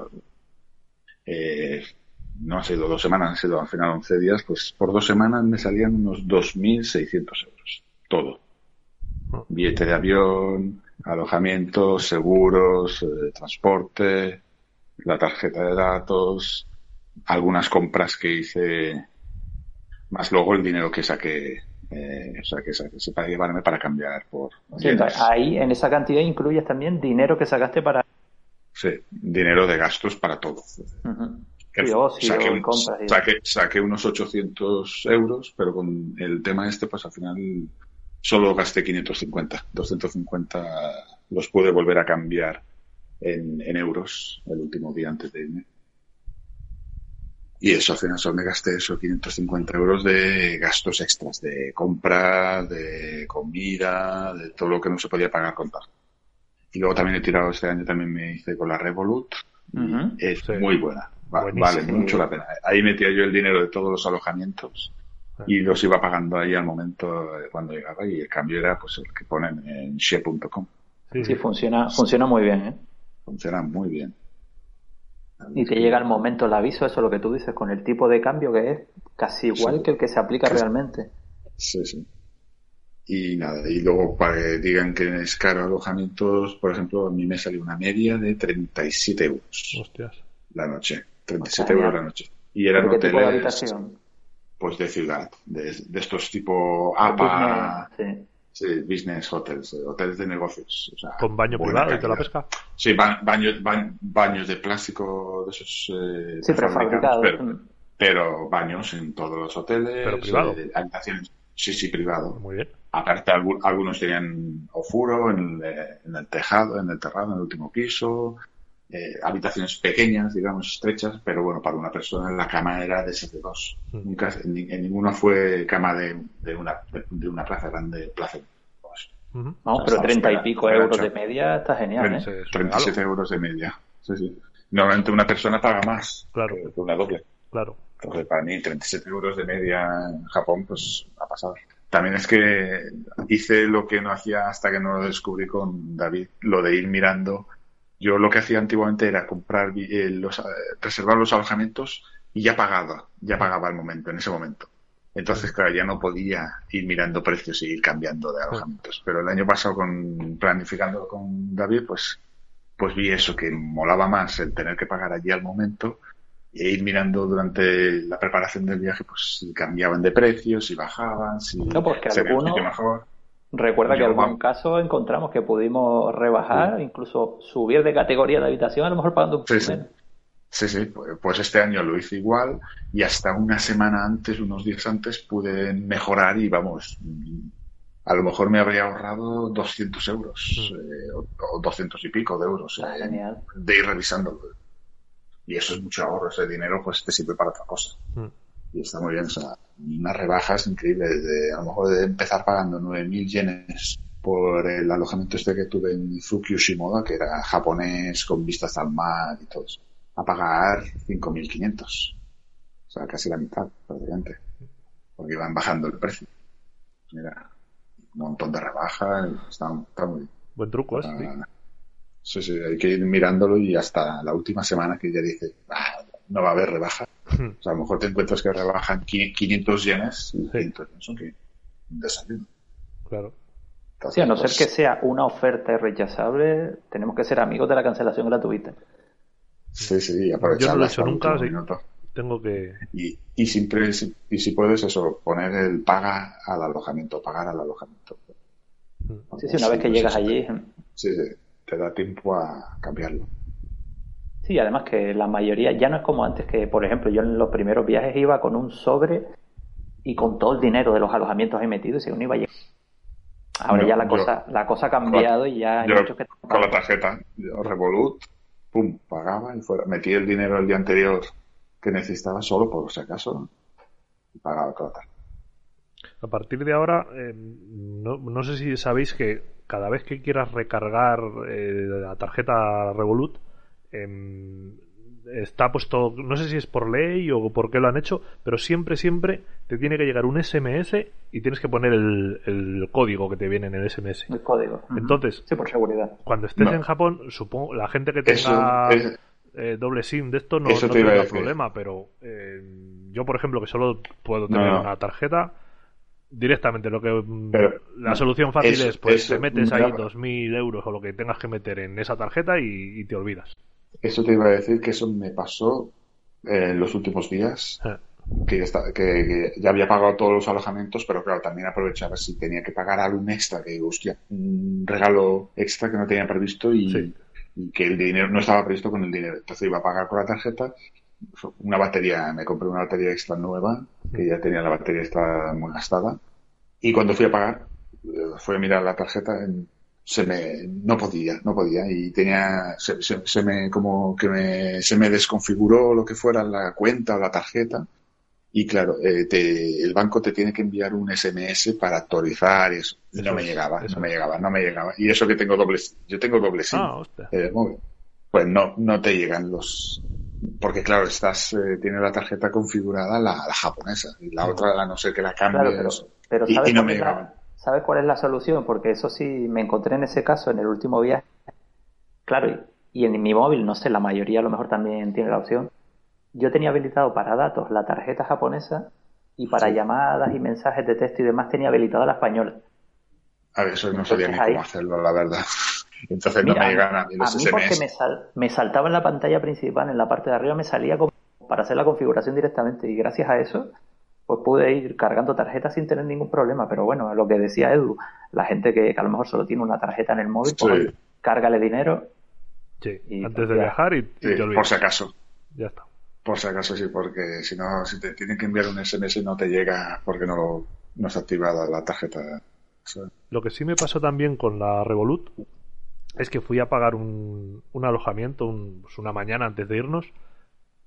eh, no ha sido dos semanas, han sido al final 11 días, pues por dos semanas me salían unos 2.600 euros. Todo. Billete de avión, alojamiento, seguros, eh, transporte, la tarjeta de datos, algunas compras que hice, más luego el dinero que saqué, eh, o sea, que saqué para llevarme para cambiar por
Sí, ahí en esa cantidad incluyes también dinero que sacaste para
Sí, dinero de gastos para todo.
Sí, ocio,
un-
compras
saqué unos 800 euros, pero con el tema este, pues al final solo gasté 550. 250 los pude volver a cambiar en, en euros el último día antes de irme. Y eso, al final solo me gasté eso, 550 euros de gastos extras, de compra, de comida, de todo lo que no se podía pagar con tarjeta. Y luego también he tirado este año, también me hice con la Revolut. Es
Sí.
muy buena. Va- vale mucho la pena. Ahí metía yo el dinero de todos los alojamientos y los iba pagando ahí al momento de cuando llegaba y el cambio era pues el que ponen en share.com.
Sí,
Sí,
sí.
funciona, funciona muy bien, ¿eh?
Funciona muy bien.
Y te llega el momento el aviso, eso es lo que tú dices, con el tipo de cambio que es casi igual
Sí.
que el que se aplica realmente.
Sí, sí. Y nada, y luego para que digan que es caro alojamientos, por ejemplo, a mí me salió una media de 37 euros
Hostias.
la noche. 37
Está
euros la noche. Y eran
¿Pero qué tipo de
hoteles
habitación?
pues de ciudad, de, de estos tipo APA,
sí.
Sí, business hotels, eh, hoteles de negocios. O sea,
Con baño privado y toda la
calidad.
pesca.
Sí, ba- baños, ba- baños de plástico de esos eh,
Sí,
prefabricados, pero,
Mm.
pero baños en todos los hoteles,
Pero privado.
eh, habitaciones, sí, sí, privado.
Muy bien.
Aparte, algu- algunos tenían ofuro en, el- en el tejado, en el terrado, en el último piso, eh, habitaciones pequeñas, digamos, estrechas, pero bueno, para una persona la cama era de 7 dos.
Mm.
Nunca, en, ni- en ninguna fue cama de, de una, de, de una plaza grande, plaza. Pues,
Ujú.
Vamos,
O sea,
pero
estamos
30 y pico euros de media está genial, ¿eh?
Sí, es un
37
regalo.
euros de media. Sí, sí. Normalmente una persona paga más
Claro.
que que una doble.
Claro.
Entonces, para mí, 37 euros de media en Japón, pues ha pasado. También es que hice lo que no hacía hasta que no lo descubrí con David, lo de ir mirando. Yo lo que hacía antiguamente era comprar, eh, los, eh, reservar los alojamientos y ya pagaba, ya pagaba al momento, en ese momento. Entonces, claro, ya no podía ir mirando precios y ir cambiando de alojamientos. Pero el año pasado, con, planificando con David, pues, pues vi eso, que molaba más el tener que pagar allí al momento e ir mirando durante la preparación del viaje, pues si cambiaban de precios, si bajaban, si
No, porque
se veía un
alguno-
mejor.
Recuerda que en algún caso encontramos que pudimos rebajar, incluso subir de categoría de habitación, a lo mejor pagando un poco
Sí, sí.
menos.
Sí, sí, pues pues este año lo hice igual y hasta una semana antes, unos días antes, pude mejorar y vamos, mm, a lo mejor me habría ahorrado 200 euros eh, o, o 200 y pico de euros
Ah,
eh,
genial.
de ir revisándolo. Y eso es mucho ahorro, ese dinero pues te sirve para otra cosa.
Mm.
Y está muy bien, o sea, unas rebajas increíbles, de, a lo mejor de empezar pagando 9.000 yenes por el alojamiento este que tuve en Izuki Ushimoda, que era japonés con vistas al mar y todo eso, a pagar 5.500. O sea, casi la mitad, prácticamente. Porque iban bajando el precio. Mira, un montón de rebajas, está, está muy bien.
Buen truco, ¿eh? Sí.
Ah, Sí, sí, hay que ir mirándolo y hasta la última semana que ya dice, "Ah, no va a haber rebaja. O sea, a lo mejor te encuentras que rebajan qui- 500 yenes y 500 yenes son que un desayuno.
Claro.
Sí, a no ser que sea una oferta irrechazable, tenemos que ser amigos de la cancelación gratuita.
Sí, sí,
Yo
aprovechar
no lo he hecho nunca, sí. Tengo que.
Y, y siempre, si- y si puedes eso, poner el paga al alojamiento, pagar al alojamiento.
Sí, sí, una vez que
pues
llegas allí.
Sí, sí, te da tiempo a cambiarlo.
Sí, además que la mayoría ya no es como antes que, por ejemplo, yo en los primeros viajes iba con un sobre y con todo el dinero de los alojamientos ahí metido y según iba llegando. Ahora
No,
ya la
yo-
cosa, la cosa ha cambiado y ya hay
Yo
muchos que
con la tarjeta, yo Revolut, pum, pagaba y fuera. Metí el dinero el día anterior que necesitaba solo por si acaso y pagaba con la tarjeta.
A partir de ahora, eh, no, no sé si sabéis que cada vez que quieras recargar eh, la tarjeta Revolut, em, está puesto, no sé si es por ley o por qué lo han hecho, pero siempre, siempre te tiene que llegar un SMS y tienes que poner el, el código que te viene en el SMS.
el código.
Entonces,
Sí, por seguridad.
cuando estés
No.
en Japón, supongo, la gente que
Eso
tenga
es-
eh, doble SIM de esto no, no tendrá problema, pero eh, yo, por ejemplo, que solo puedo tener
no.
una tarjeta, directamente lo que mm,
Pero,
la solución fácil
eso-
es pues
eso
te metes
me
ahí
daba-
2.000 euros o lo que tengas que meter en esa tarjeta y, y te olvidas.
Eso te iba a decir que eso me pasó eh, en los últimos días.
Eh,
Que, ya está- que- que ya había pagado todos los alojamientos, pero claro, también aprovechaba si tenía que pagar algún extra, que hostia, un regalo extra que no tenía previsto y,
Sí.
y que el dinero no estaba previsto con el dinero. Entonces iba a pagar con la tarjeta una batería, me compré una batería extra nueva, que ya tenía la batería extra muy gastada. Y cuando fui a pagar, eh, fui a mirar la tarjeta, en- se me, no podía, no podía, y tenía, se, se- se me, como que me, se me desconfiguró lo que fuera la cuenta o la tarjeta. Y claro, eh, te- el banco te tiene que enviar un SMS para actualizar y eso. Y
Eso
no me llegaba,
eso
no me llegaba, no me llegaba. Y eso que tengo doble, yo tengo doble SIM
Ah,
el móvil. Pues no, no te llegan los, porque claro, estás, eh, tiene la tarjeta configurada la, la japonesa y la otra, a no ser que la
Claro, pero,
cambies.
pero
y,
¿sabes,
y no me
la,
llegaban.
¿Sabes cuál es la solución? Porque eso sí me encontré en ese caso en el último viaje. Claro, y, y en mi móvil, no sé, la mayoría a lo mejor también tiene la opción. Yo tenía habilitado para datos la tarjeta japonesa y para
Sí.
llamadas y mensajes de texto y demás tenía habilitada la española.
A ver, eso no sabía ni
ahí-
cómo hacerlo, la verdad. Entonces no me llegan a mí los
a mí porque me, sal- me saltaba en la pantalla principal, en la parte de arriba me salía como para hacer la configuración directamente y gracias a eso pues pude ir cargando tarjetas sin tener ningún problema. Pero bueno, lo que decía Edu, la gente que, que a lo mejor solo tiene una tarjeta en el móvil, pues
Sí.
oye, cárgale dinero.
Sí,
Y
antes de
ya.
viajar y, y
Sí,
te olvidas.
por si acaso.
Ya está.
Por si acaso sí, porque si no, si te tienen que enviar un SMS no te llega porque no, lo- no está activada la tarjeta.
Lo que sí me pasó también con la Revolut es que fui a pagar un, un alojamiento un- pues una mañana antes de irnos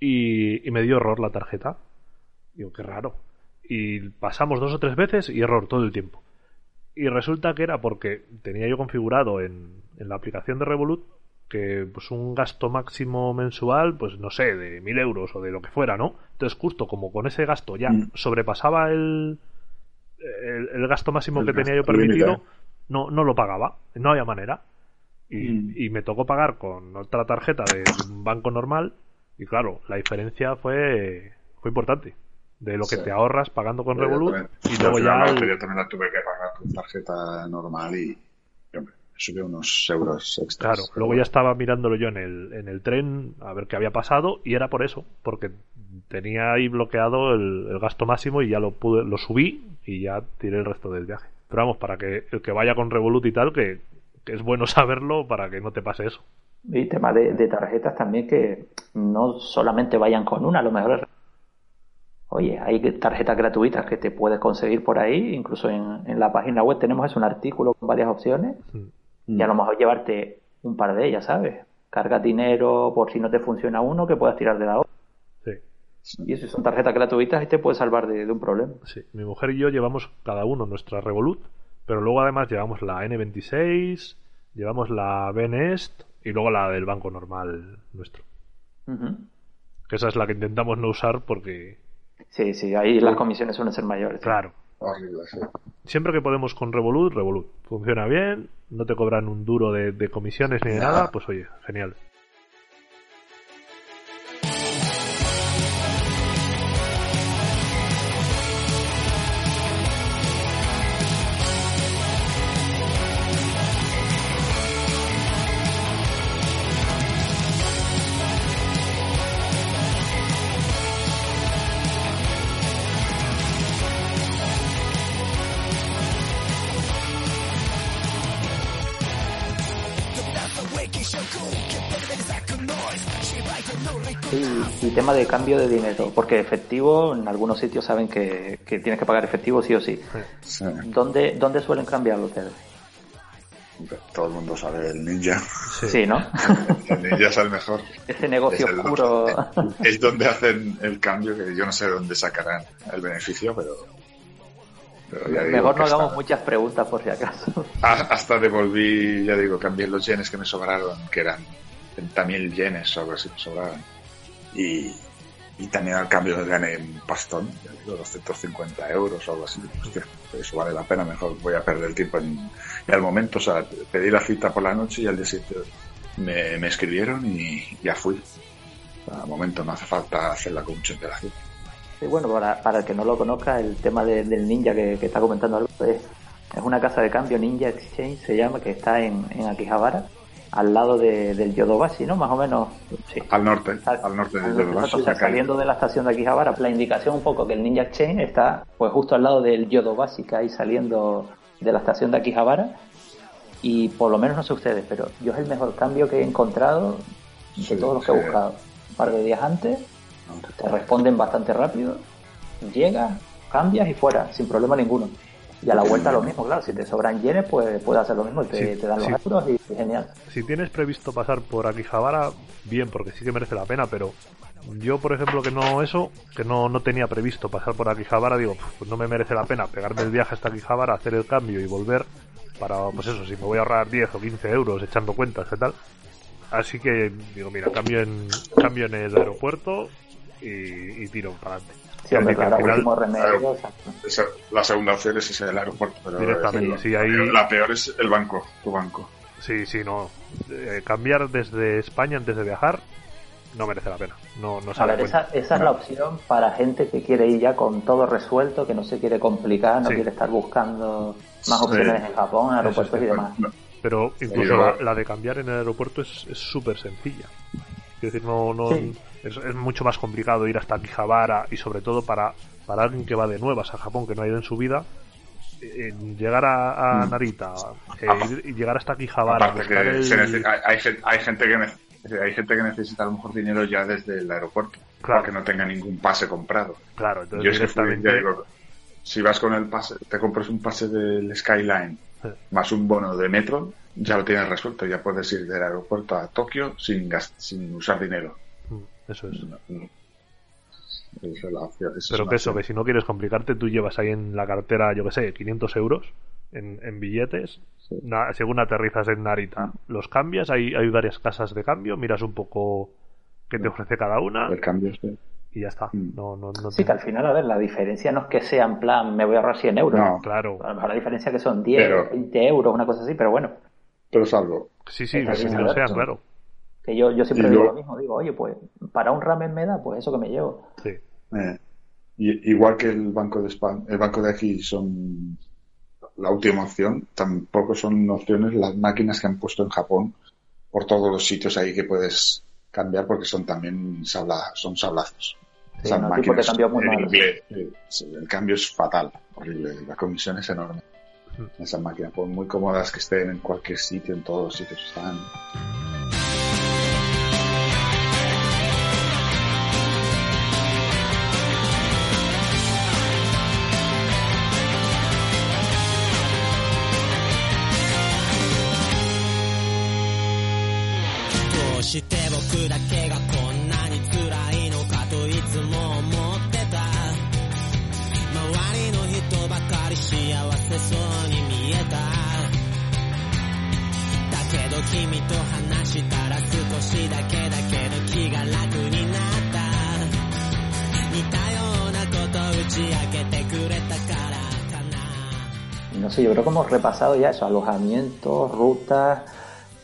y, y me dio error la tarjeta. Digo, qué raro. Y pasamos dos o tres veces y error todo el tiempo. Y resulta que era porque tenía yo configurado en, en la aplicación de Revolut que pues un gasto máximo mensual, pues no sé, de mil euros o de lo que fuera, ¿no? Entonces justo como con ese gasto ya
Mm.
sobrepasaba el, el, el gasto máximo
El
que tenía yo permitido, no, no lo pagaba, no había manera. Y,
Mm.
y me tocó pagar con otra tarjeta de un banco normal y claro, la diferencia fue, fue importante. De lo que
Sí.
te ahorras pagando con
yo
Revolut y
yo
luego
al
ya el-
batería también la tuve que pagar con tarjeta normal y, subió unos euros extras.
Claro, luego ya estaba mirándolo yo en el, en el tren a ver qué había pasado y era por eso, porque tenía ahí bloqueado el, el gasto máximo y ya lo pude, lo subí y ya tiré el resto del viaje. Pero vamos, para que el que vaya con Revolut y tal, que, que es bueno saberlo para que no te pase eso.
Y tema de, de tarjetas también que no solamente vayan con una, a lo mejor Oye, hay tarjetas gratuitas que te puedes conseguir por ahí, incluso en, en la página web tenemos eso, un artículo con varias opciones y a lo mejor llevarte un par de ellas, ¿sabes? Carga dinero por si no te funciona uno que puedas tirar de la otra.
Sí.
Y eso son tarjetas gratuitas y te puede salvar de, de un problema.
Sí, mi mujer y yo llevamos cada uno nuestra Revolut, pero luego además llevamos la N26, llevamos la Benest y luego la del banco normal nuestro. Que esa es la que intentamos no usar porque,
Sí, sí, ahí las comisiones suelen ser mayores.
claro, siempre que podemos con Revolut, Revolut. Funciona bien, no te cobran un duro de, de comisiones ni de nada, pues oye, genial.
Y, y tema de cambio de dinero, porque efectivo, en algunos sitios saben que, que tienes que pagar efectivo sí o sí.
Sí.
¿Dónde, ¿Dónde suelen cambiarlo ustedes?
Todo el mundo sabe el ninja.
Sí, ¿no?
El ninja es el mejor.
Ese negocio
Es
oscuro.
Es donde hacen el cambio, que yo no sé dónde sacarán el beneficio, pero. pero ya digo
Mejor no
hasta-
hagamos muchas preguntas por si acaso.
a- Hasta devolví, ya digo, cambié los yenes que me sobraron, que eran 30.000 yenes algo así, me sobraron. Y, y también al cambio gané un pastón, ya digo, 250 euros o algo así. Hostia, eso vale la pena, mejor voy a perder el tiempo en. Y al momento, o sea, pedí la cita por la noche y al día siguiente me, me escribieron y ya fui. Al momento no hace falta hacerla con mucha antelación.
Sí, bueno, para, para el que no lo conozca, el tema de- del ninja que, está comentando Alberto es, es una casa de cambio Ninja Exchange, se llama, que está en, en Akihabara, al lado de- del Yodobashi, ¿no? Más o menos. Sí.
Al norte, al norte
al-
de Yodobashi,
o sea, saliendo de la estación de Akihabara, la indicación un poco que el Ninja Exchange está pues justo al lado del Yodobashi que hay saliendo de la estación de Akihabara y por lo menos no sé ustedes, pero yo es el mejor cambio que he encontrado de
Sí,
todos los que he buscado. Un par de días antes, te responden bastante rápido, llegas, cambias y fuera, sin problema ninguno. Y a la vuelta lo mismo, claro, si te sobran yenes, pues puedes hacer lo mismo, y te,
Sí,
te dan los
sí.
euros y y genial.
Si tienes previsto pasar por Akihabara, bien, porque sí que merece la pena, pero yo, por ejemplo, que no eso, que no, no tenía previsto pasar por Akihabara, digo, pues no me merece la pena pegarme el viaje hasta Akihabara, hacer el cambio y volver para, pues eso, si me voy a ahorrar 10 o 15 euros echando cuentas y tal. Así que digo, mira, cambio en, cambio en el aeropuerto y, y tiro para adelante.
Sí, hombre,
Así que al
claro,
final-
último remedio,
claro.
exacto.
Esa- la segunda opción es ese del aeropuerto, pero
Directamente, sí,
la,
ahí-
peor, la peor es el banco, tu banco.
Sí, sí, no. Eh, cambiar desde España antes de viajar no merece la pena. No, no sale a
ver, esa, esa es la opción para gente que quiere ir ya con todo resuelto, que no se quiere complicar, no
Sí.
quiere estar buscando más opciones en Japón, aeropuertos y demás.
No,
Pero incluso la, la de cambiar en el aeropuerto es es súper sencilla. Quiero decir, no, no,
Sí.
Es, es mucho más complicado ir hasta Akihabara y sobre todo para, para alguien que va de nuevas a Japón, que no ha ido en su vida, eh, llegar a, a
Mm.
Narita eh,
Apa-
y llegar hasta Akihabara,
que
el-
hay, hay gen- hay gente que hay gente que necesita a lo mejor dinero ya desde el aeropuerto,
Claro.
porque no tenga ningún pase comprado.
Claro, entonces
Yo que fui,
directamente...
ya digo, si vas con el pase, te compras un pase del Skyline
Sí.
más un bono de metro, ya lo tienes resuelto, ya puedes ir del aeropuerto a Tokio sin gas- sin usar dinero.
Eso es.
No, no. Esa es la opción, esa es
Pero
una
que eso, que si no quieres complicarte, tú llevas ahí en la cartera, yo que sé, 500 euros en, en billetes. Na- según aterrizas en Narita, los cambias. Hay, hay varias casas de cambio. Miras un poco qué te ofrece cada una
El cambio es de-
y ya está.
Mm.
No, no, no
Sí, que al final, a ver, la diferencia no es que sea en plan, me voy a ahorrar 100 euros.
No.
Claro.
A lo mejor la diferencia es que son 10,
Pero-
20 euros, una cosa así, pero bueno,
Pero es algo.
Sí, sí,
Está
que
bien,
lo sea, claro.
Que yo, yo siempre
Y
digo
lo-
lo mismo, digo, oye, pues para un ramen me da, pues eso que me llevo.
Sí.
Eh, y- igual que el banco de España, el banco de aquí son la última opción, tampoco son opciones las máquinas que han puesto en Japón por todos los sitios ahí que puedes cambiar porque son también sabla, son sablazos.
Sí, no, muy
inglés, sí, el cambio es fatal, horrible, la comisión es enorme. Esas máquinas, por muy cómodas que estén en cualquier sitio, en todos los sitios están.
して僕だけがこんなに辛いのかといつも思ってた。周りの人ばかり幸せそうに見えた。だけど君と話したら少しだけだけど気が楽になった。似たようなこと打ち明けてくれたから
No sé, yo creo que hemos repasado ya eso, alojamiento, rutas,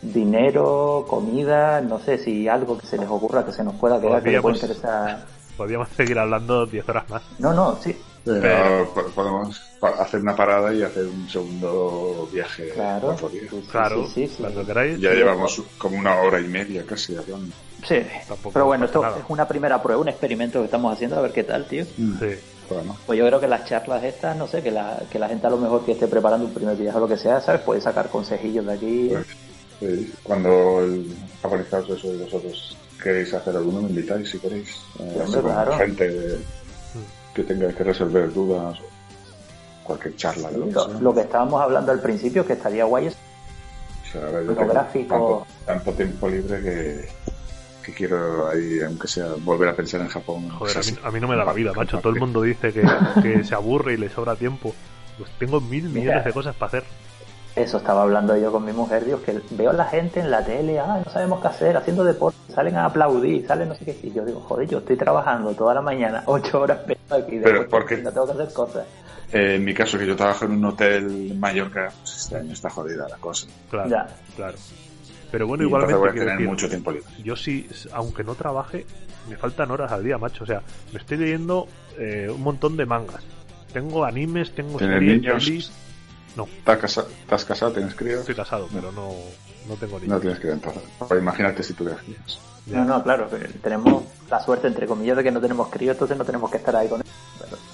dinero, comida, no sé si algo que se les ocurra que se nos pueda quedar que pueda
Podríamos-
interesar.
Podríamos seguir hablando 10 horas más.
No, no, sí,
Pero
Pero-
po- podemos hacer una parada y hacer un segundo viaje.
claro. Sí,
Claro,
sí, sí, sí.
cuando queráis.
Ya llevamos como una hora y media casi hablando.
Sí,
Tampoco
pero bueno, esto
nada.
es una primera prueba, un experimento que estamos haciendo, a ver qué tal, tío.
Sí.
Bueno,
Pues yo creo que las charlas estas, no sé, que la, que la gente a lo mejor que esté preparando un primer viaje o lo que sea, ¿sabes? Puede sacar consejillos de aquí.
pues, sí, cuando el japonizados eso vosotros queréis hacer alguno, me invitáis si queréis. Eh, con
claro.
gente que tenga que resolver dudas o cualquier charla. de lo que
Lo,
sea.
lo que estábamos hablando al principio, que estaría guay, es
O sea, a ver, yo tengo
Fotográfico.
tanto, tanto tiempo libre que, que quiero ahí, aunque sea, volver a pensar en Japón.
Joder, a mí,
así.
a mí no me da la vida, macho. Todo el mundo dice que, que se aburre y le sobra tiempo. Pues tengo mil
Mira.
millones de cosas para hacer.
Eso estaba hablando yo con mi mujer, Dios, que veo a la gente en la tele, ah, no sabemos qué hacer, haciendo deporte, salen a aplaudir, salen no sé qué. Y yo digo, joder, yo estoy trabajando toda la mañana, ocho horas aquí,
Pero,
después
¿por qué?
no tengo que hacer cosas.
Eh, en mi caso, que yo trabajo en un hotel en Mallorca, pues este año está jodida la cosa.
Claro,
Ya.
claro. Pero bueno,
Y
igualmente
voy a
quiero
tener
decir,
mucho tiempo libre.
yo sí, aunque no trabaje, me faltan horas al día, macho. O sea, me estoy leyendo eh, un montón de mangas. Tengo animes, tengo
¿Tienes
series,
niños?
pelis. No,
¿Estás, casa- estás casado? ¿Tienes críos?
estoy casado, pero no, no tengo
No
niños.
tienes críos entonces. Pues imagínate si tuvieras críos.
Ya.
No, no, claro, tenemos la suerte, entre comillas, de que no tenemos crío, entonces no tenemos que estar ahí con él.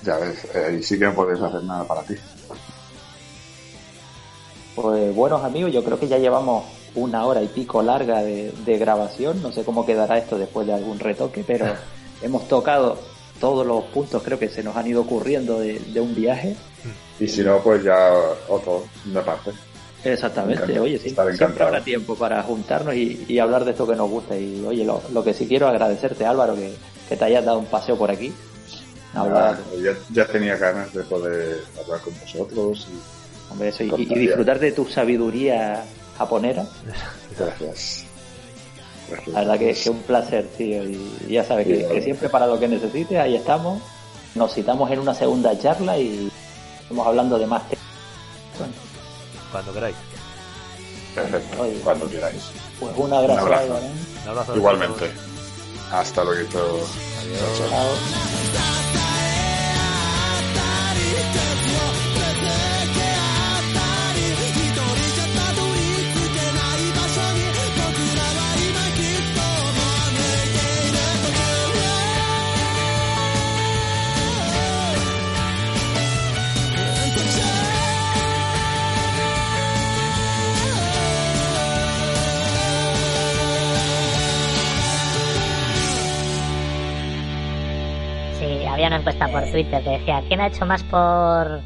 Ya ves, eh, ahí sí que no puedes hacer nada para ti.
Pues buenos amigos, yo creo que ya llevamos una hora y pico larga de, de grabación. No sé cómo quedará esto después de algún retoque, pero hemos tocado todos los puntos, creo que se nos han ido ocurriendo de, de un viaje.
Y si no, pues ya otro, una parte.
Exactamente, oye, sí, siempre habrá tiempo para juntarnos y, y hablar de esto que nos gusta. Y oye, lo, lo que sí quiero agradecerte, Álvaro, que, que te hayas dado un paseo por aquí.
Ah, ya, ya tenía ganas de poder hablar con vosotros y
hombre, eso, y, disfrutar de tu sabiduría japonera.
gracias. Gracias.
La verdad que es un placer, tío. Y ya sabes que siempre para lo que necesites, ahí estamos. Nos citamos en una segunda charla y estamos hablando de. Bueno,
Cuando queráis.
Perfecto,
Oye.
cuando queráis.
pues un abrazo.
Un abrazo.
Álvaro.
Un abrazo a
Igualmente. Hasta luego. Chao, chao.
Había una encuesta por Twitter que decía, ¿quién ha hecho más por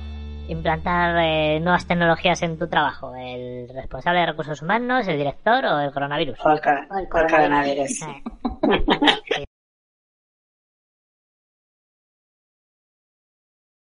implantar eh, nuevas tecnologías en tu trabajo? ¿El responsable de recursos humanos, el director o el coronavirus?
O el, cor- o el coronavirus.